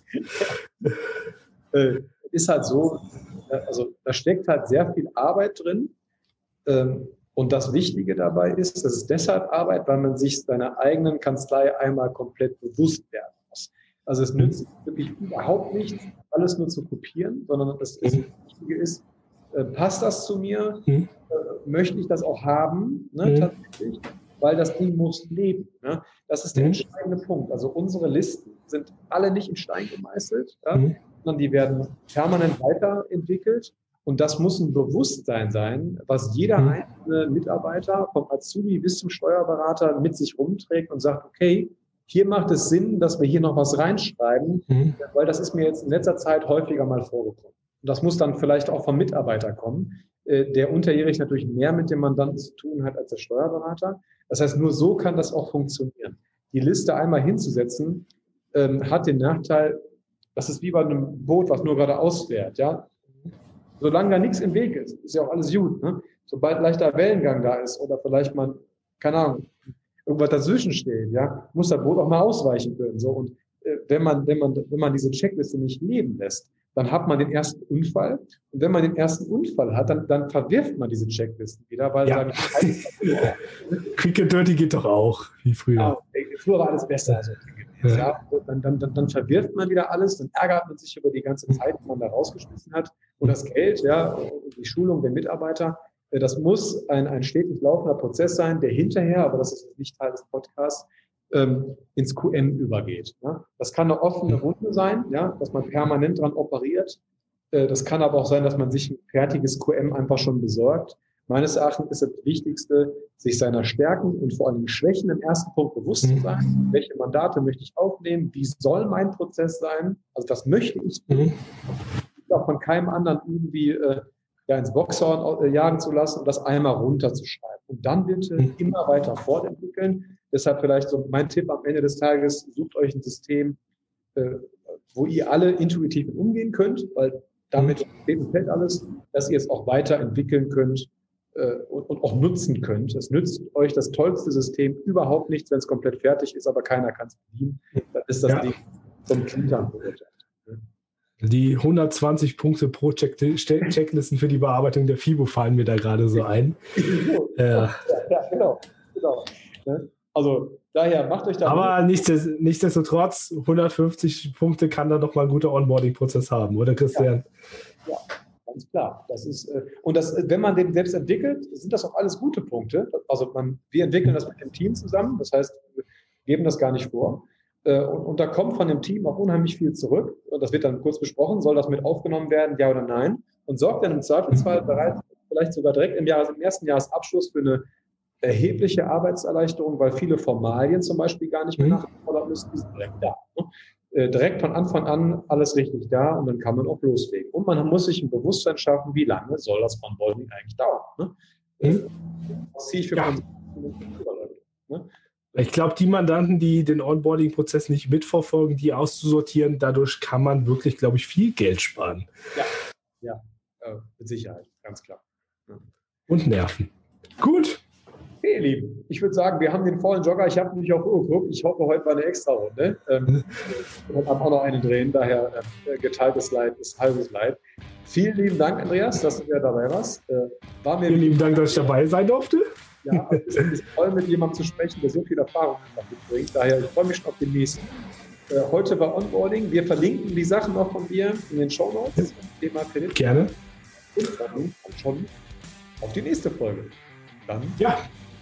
äh, ist halt so, äh, also da steckt halt sehr viel Arbeit drin und das Wichtige dabei ist, dass es deshalb Arbeit, weil man sich seiner eigenen Kanzlei einmal komplett bewusst werden muss. Also es nützt wirklich überhaupt nichts, alles nur zu kopieren, sondern das, das Wichtige ist, äh, passt das zu mir? Mhm. Äh, möchte ich das auch haben? Ne, mhm. Tatsächlich, weil das Ding muss leben. Ne? Das ist der mhm. entscheidende Punkt. Also unsere Listen sind alle nicht in Stein gemeißelt, ja? Mhm. sondern die werden permanent weiterentwickelt und das muss ein Bewusstsein sein, was jeder mhm. einzelne Mitarbeiter vom Azubi bis zum Steuerberater mit sich rumträgt und sagt, okay, hier macht es Sinn, dass wir hier noch was reinschreiben, mhm. weil das ist mir jetzt in letzter Zeit häufiger mal vorgekommen. Und das muss dann vielleicht auch vom Mitarbeiter kommen, äh, der unterjährig natürlich mehr mit dem Mandanten zu tun hat als der Steuerberater. Das heißt, nur so kann das auch funktionieren. Die Liste einmal hinzusetzen, ähm, hat den Nachteil, das ist wie bei einem Boot, was nur gerade ausfährt. Ja? Solange da nichts im Weg ist, ist ja auch alles gut. Ne? Sobald leichter Wellengang da ist oder vielleicht man, keine Ahnung, irgendwas dazwischen steht, ja, muss das Boot auch mal ausweichen können. So. Und äh, wenn man, wenn man, wenn man diese Checkliste nicht leben lässt, dann hat man den ersten Unfall. Und wenn man den ersten Unfall hat, dann, dann verwirft man diese Checklisten wieder, weil ja.
Quick and Dirty geht doch auch, wie früher. Ja,
früher war alles besser. Also, ja. ja dann, dann, dann, dann verwirft man wieder alles, dann ärgert man sich über die ganze Zeit, die man da rausgeschmissen hat. Und das Geld, ja, die Schulung der Mitarbeiter, äh, das muss ein, ein stetig laufender Prozess sein, der hinterher, aber das ist nicht Teil des Podcasts, ähm, ins QM übergeht. Ja. Das kann eine offene Wunde sein, ja, dass man permanent dran operiert. Äh, das kann aber auch sein, dass man sich ein fertiges QM einfach schon besorgt. Meines Erachtens ist das Wichtigste, sich seiner Stärken und vor allem Schwächen im ersten Punkt bewusst zu mhm. sein. Welche Mandate möchte ich aufnehmen? Wie soll mein Prozess sein? Also was möchte ich? Mhm auch von keinem anderen irgendwie äh, ja, ins Boxhorn äh, jagen zu lassen und das einmal runterzuschreiben. Und dann bitte mhm. immer weiter fortentwickeln. Deshalb vielleicht so mein Tipp am Ende des Tages, sucht euch ein System, äh, wo ihr alle intuitiv mit umgehen könnt, weil damit mhm. steht und fällt alles, dass ihr es auch weiterentwickeln könnt äh, und, und, auch nutzen könnt. Es nützt euch das tollste System überhaupt nichts, wenn es komplett fertig ist, aber keiner kann es bedienen. Dann ist das ja. Ding zum Klinkern.
Die 120 Punkte pro Check Checklisten für die Bearbeitung der FIBO fallen mir da gerade so ein.
ja. ja, genau. genau. Also daher macht euch da.
Aber nichtsdestotrotz, 150 Punkte kann da doch mal ein guter Onboarding-Prozess haben, oder Christian?
Ja. ja. ganz klar. Das ist, äh, und das, wenn man den selbst entwickelt, sind das auch alles gute Punkte. Also man, wir entwickeln das mit dem Team zusammen, das heißt, wir geben das gar nicht vor. Äh, und, und, da kommt von dem Team auch unheimlich viel zurück. Und das wird dann kurz besprochen, soll das mit aufgenommen werden, ja oder nein? Und sorgt dann im Zweifelsfall bereits, vielleicht sogar direkt im, Jahr, im ersten Jahresabschluss für eine erhebliche Arbeitserleichterung, weil viele Formalien zum Beispiel gar nicht mehr mhm. nachgefordert müssen, die sind direkt da. Ne? Äh, direkt von Anfang an alles richtig da und dann kann man auch loslegen. Und man muss sich ein Bewusstsein schaffen, wie lange soll das Onboarding eigentlich dauern. Ne? Mhm.
Was ziehe ich für ja. Ne? Ich glaube, die Mandanten, die den Onboarding-Prozess nicht mitverfolgen, die auszusortieren, dadurch kann man wirklich, glaube ich, viel Geld sparen.
Ja, ja, äh, mit Sicherheit, ganz klar.
Und Nerven. Gut.
Okay, ihr Lieben, ich würde sagen, wir haben den vollen Jogger. Ich habe mich auf Uhr oh, geguckt. Ich hoffe, heute war eine extra Runde. Ähm, und habe auch noch eine drehen. Daher äh, geteiltes Leid ist halbes Leid. Vielen lieben Dank, Andreas, dass du wieder dabei warst. Äh,
war mir Vielen lieben Dank, dass ich dabei sein durfte.
Ja, also es ist toll, mit jemandem zu sprechen, der so viel Erfahrung mitbringt. Daher, ich freue mich schon auf den nächsten. Äh, heute war Onboarding. Wir verlinken die Sachen noch von dir in den Show Notes. Ja.
Thema Kredit. Gerne.
Und dann schon auf die nächste Folge.
Dann ja.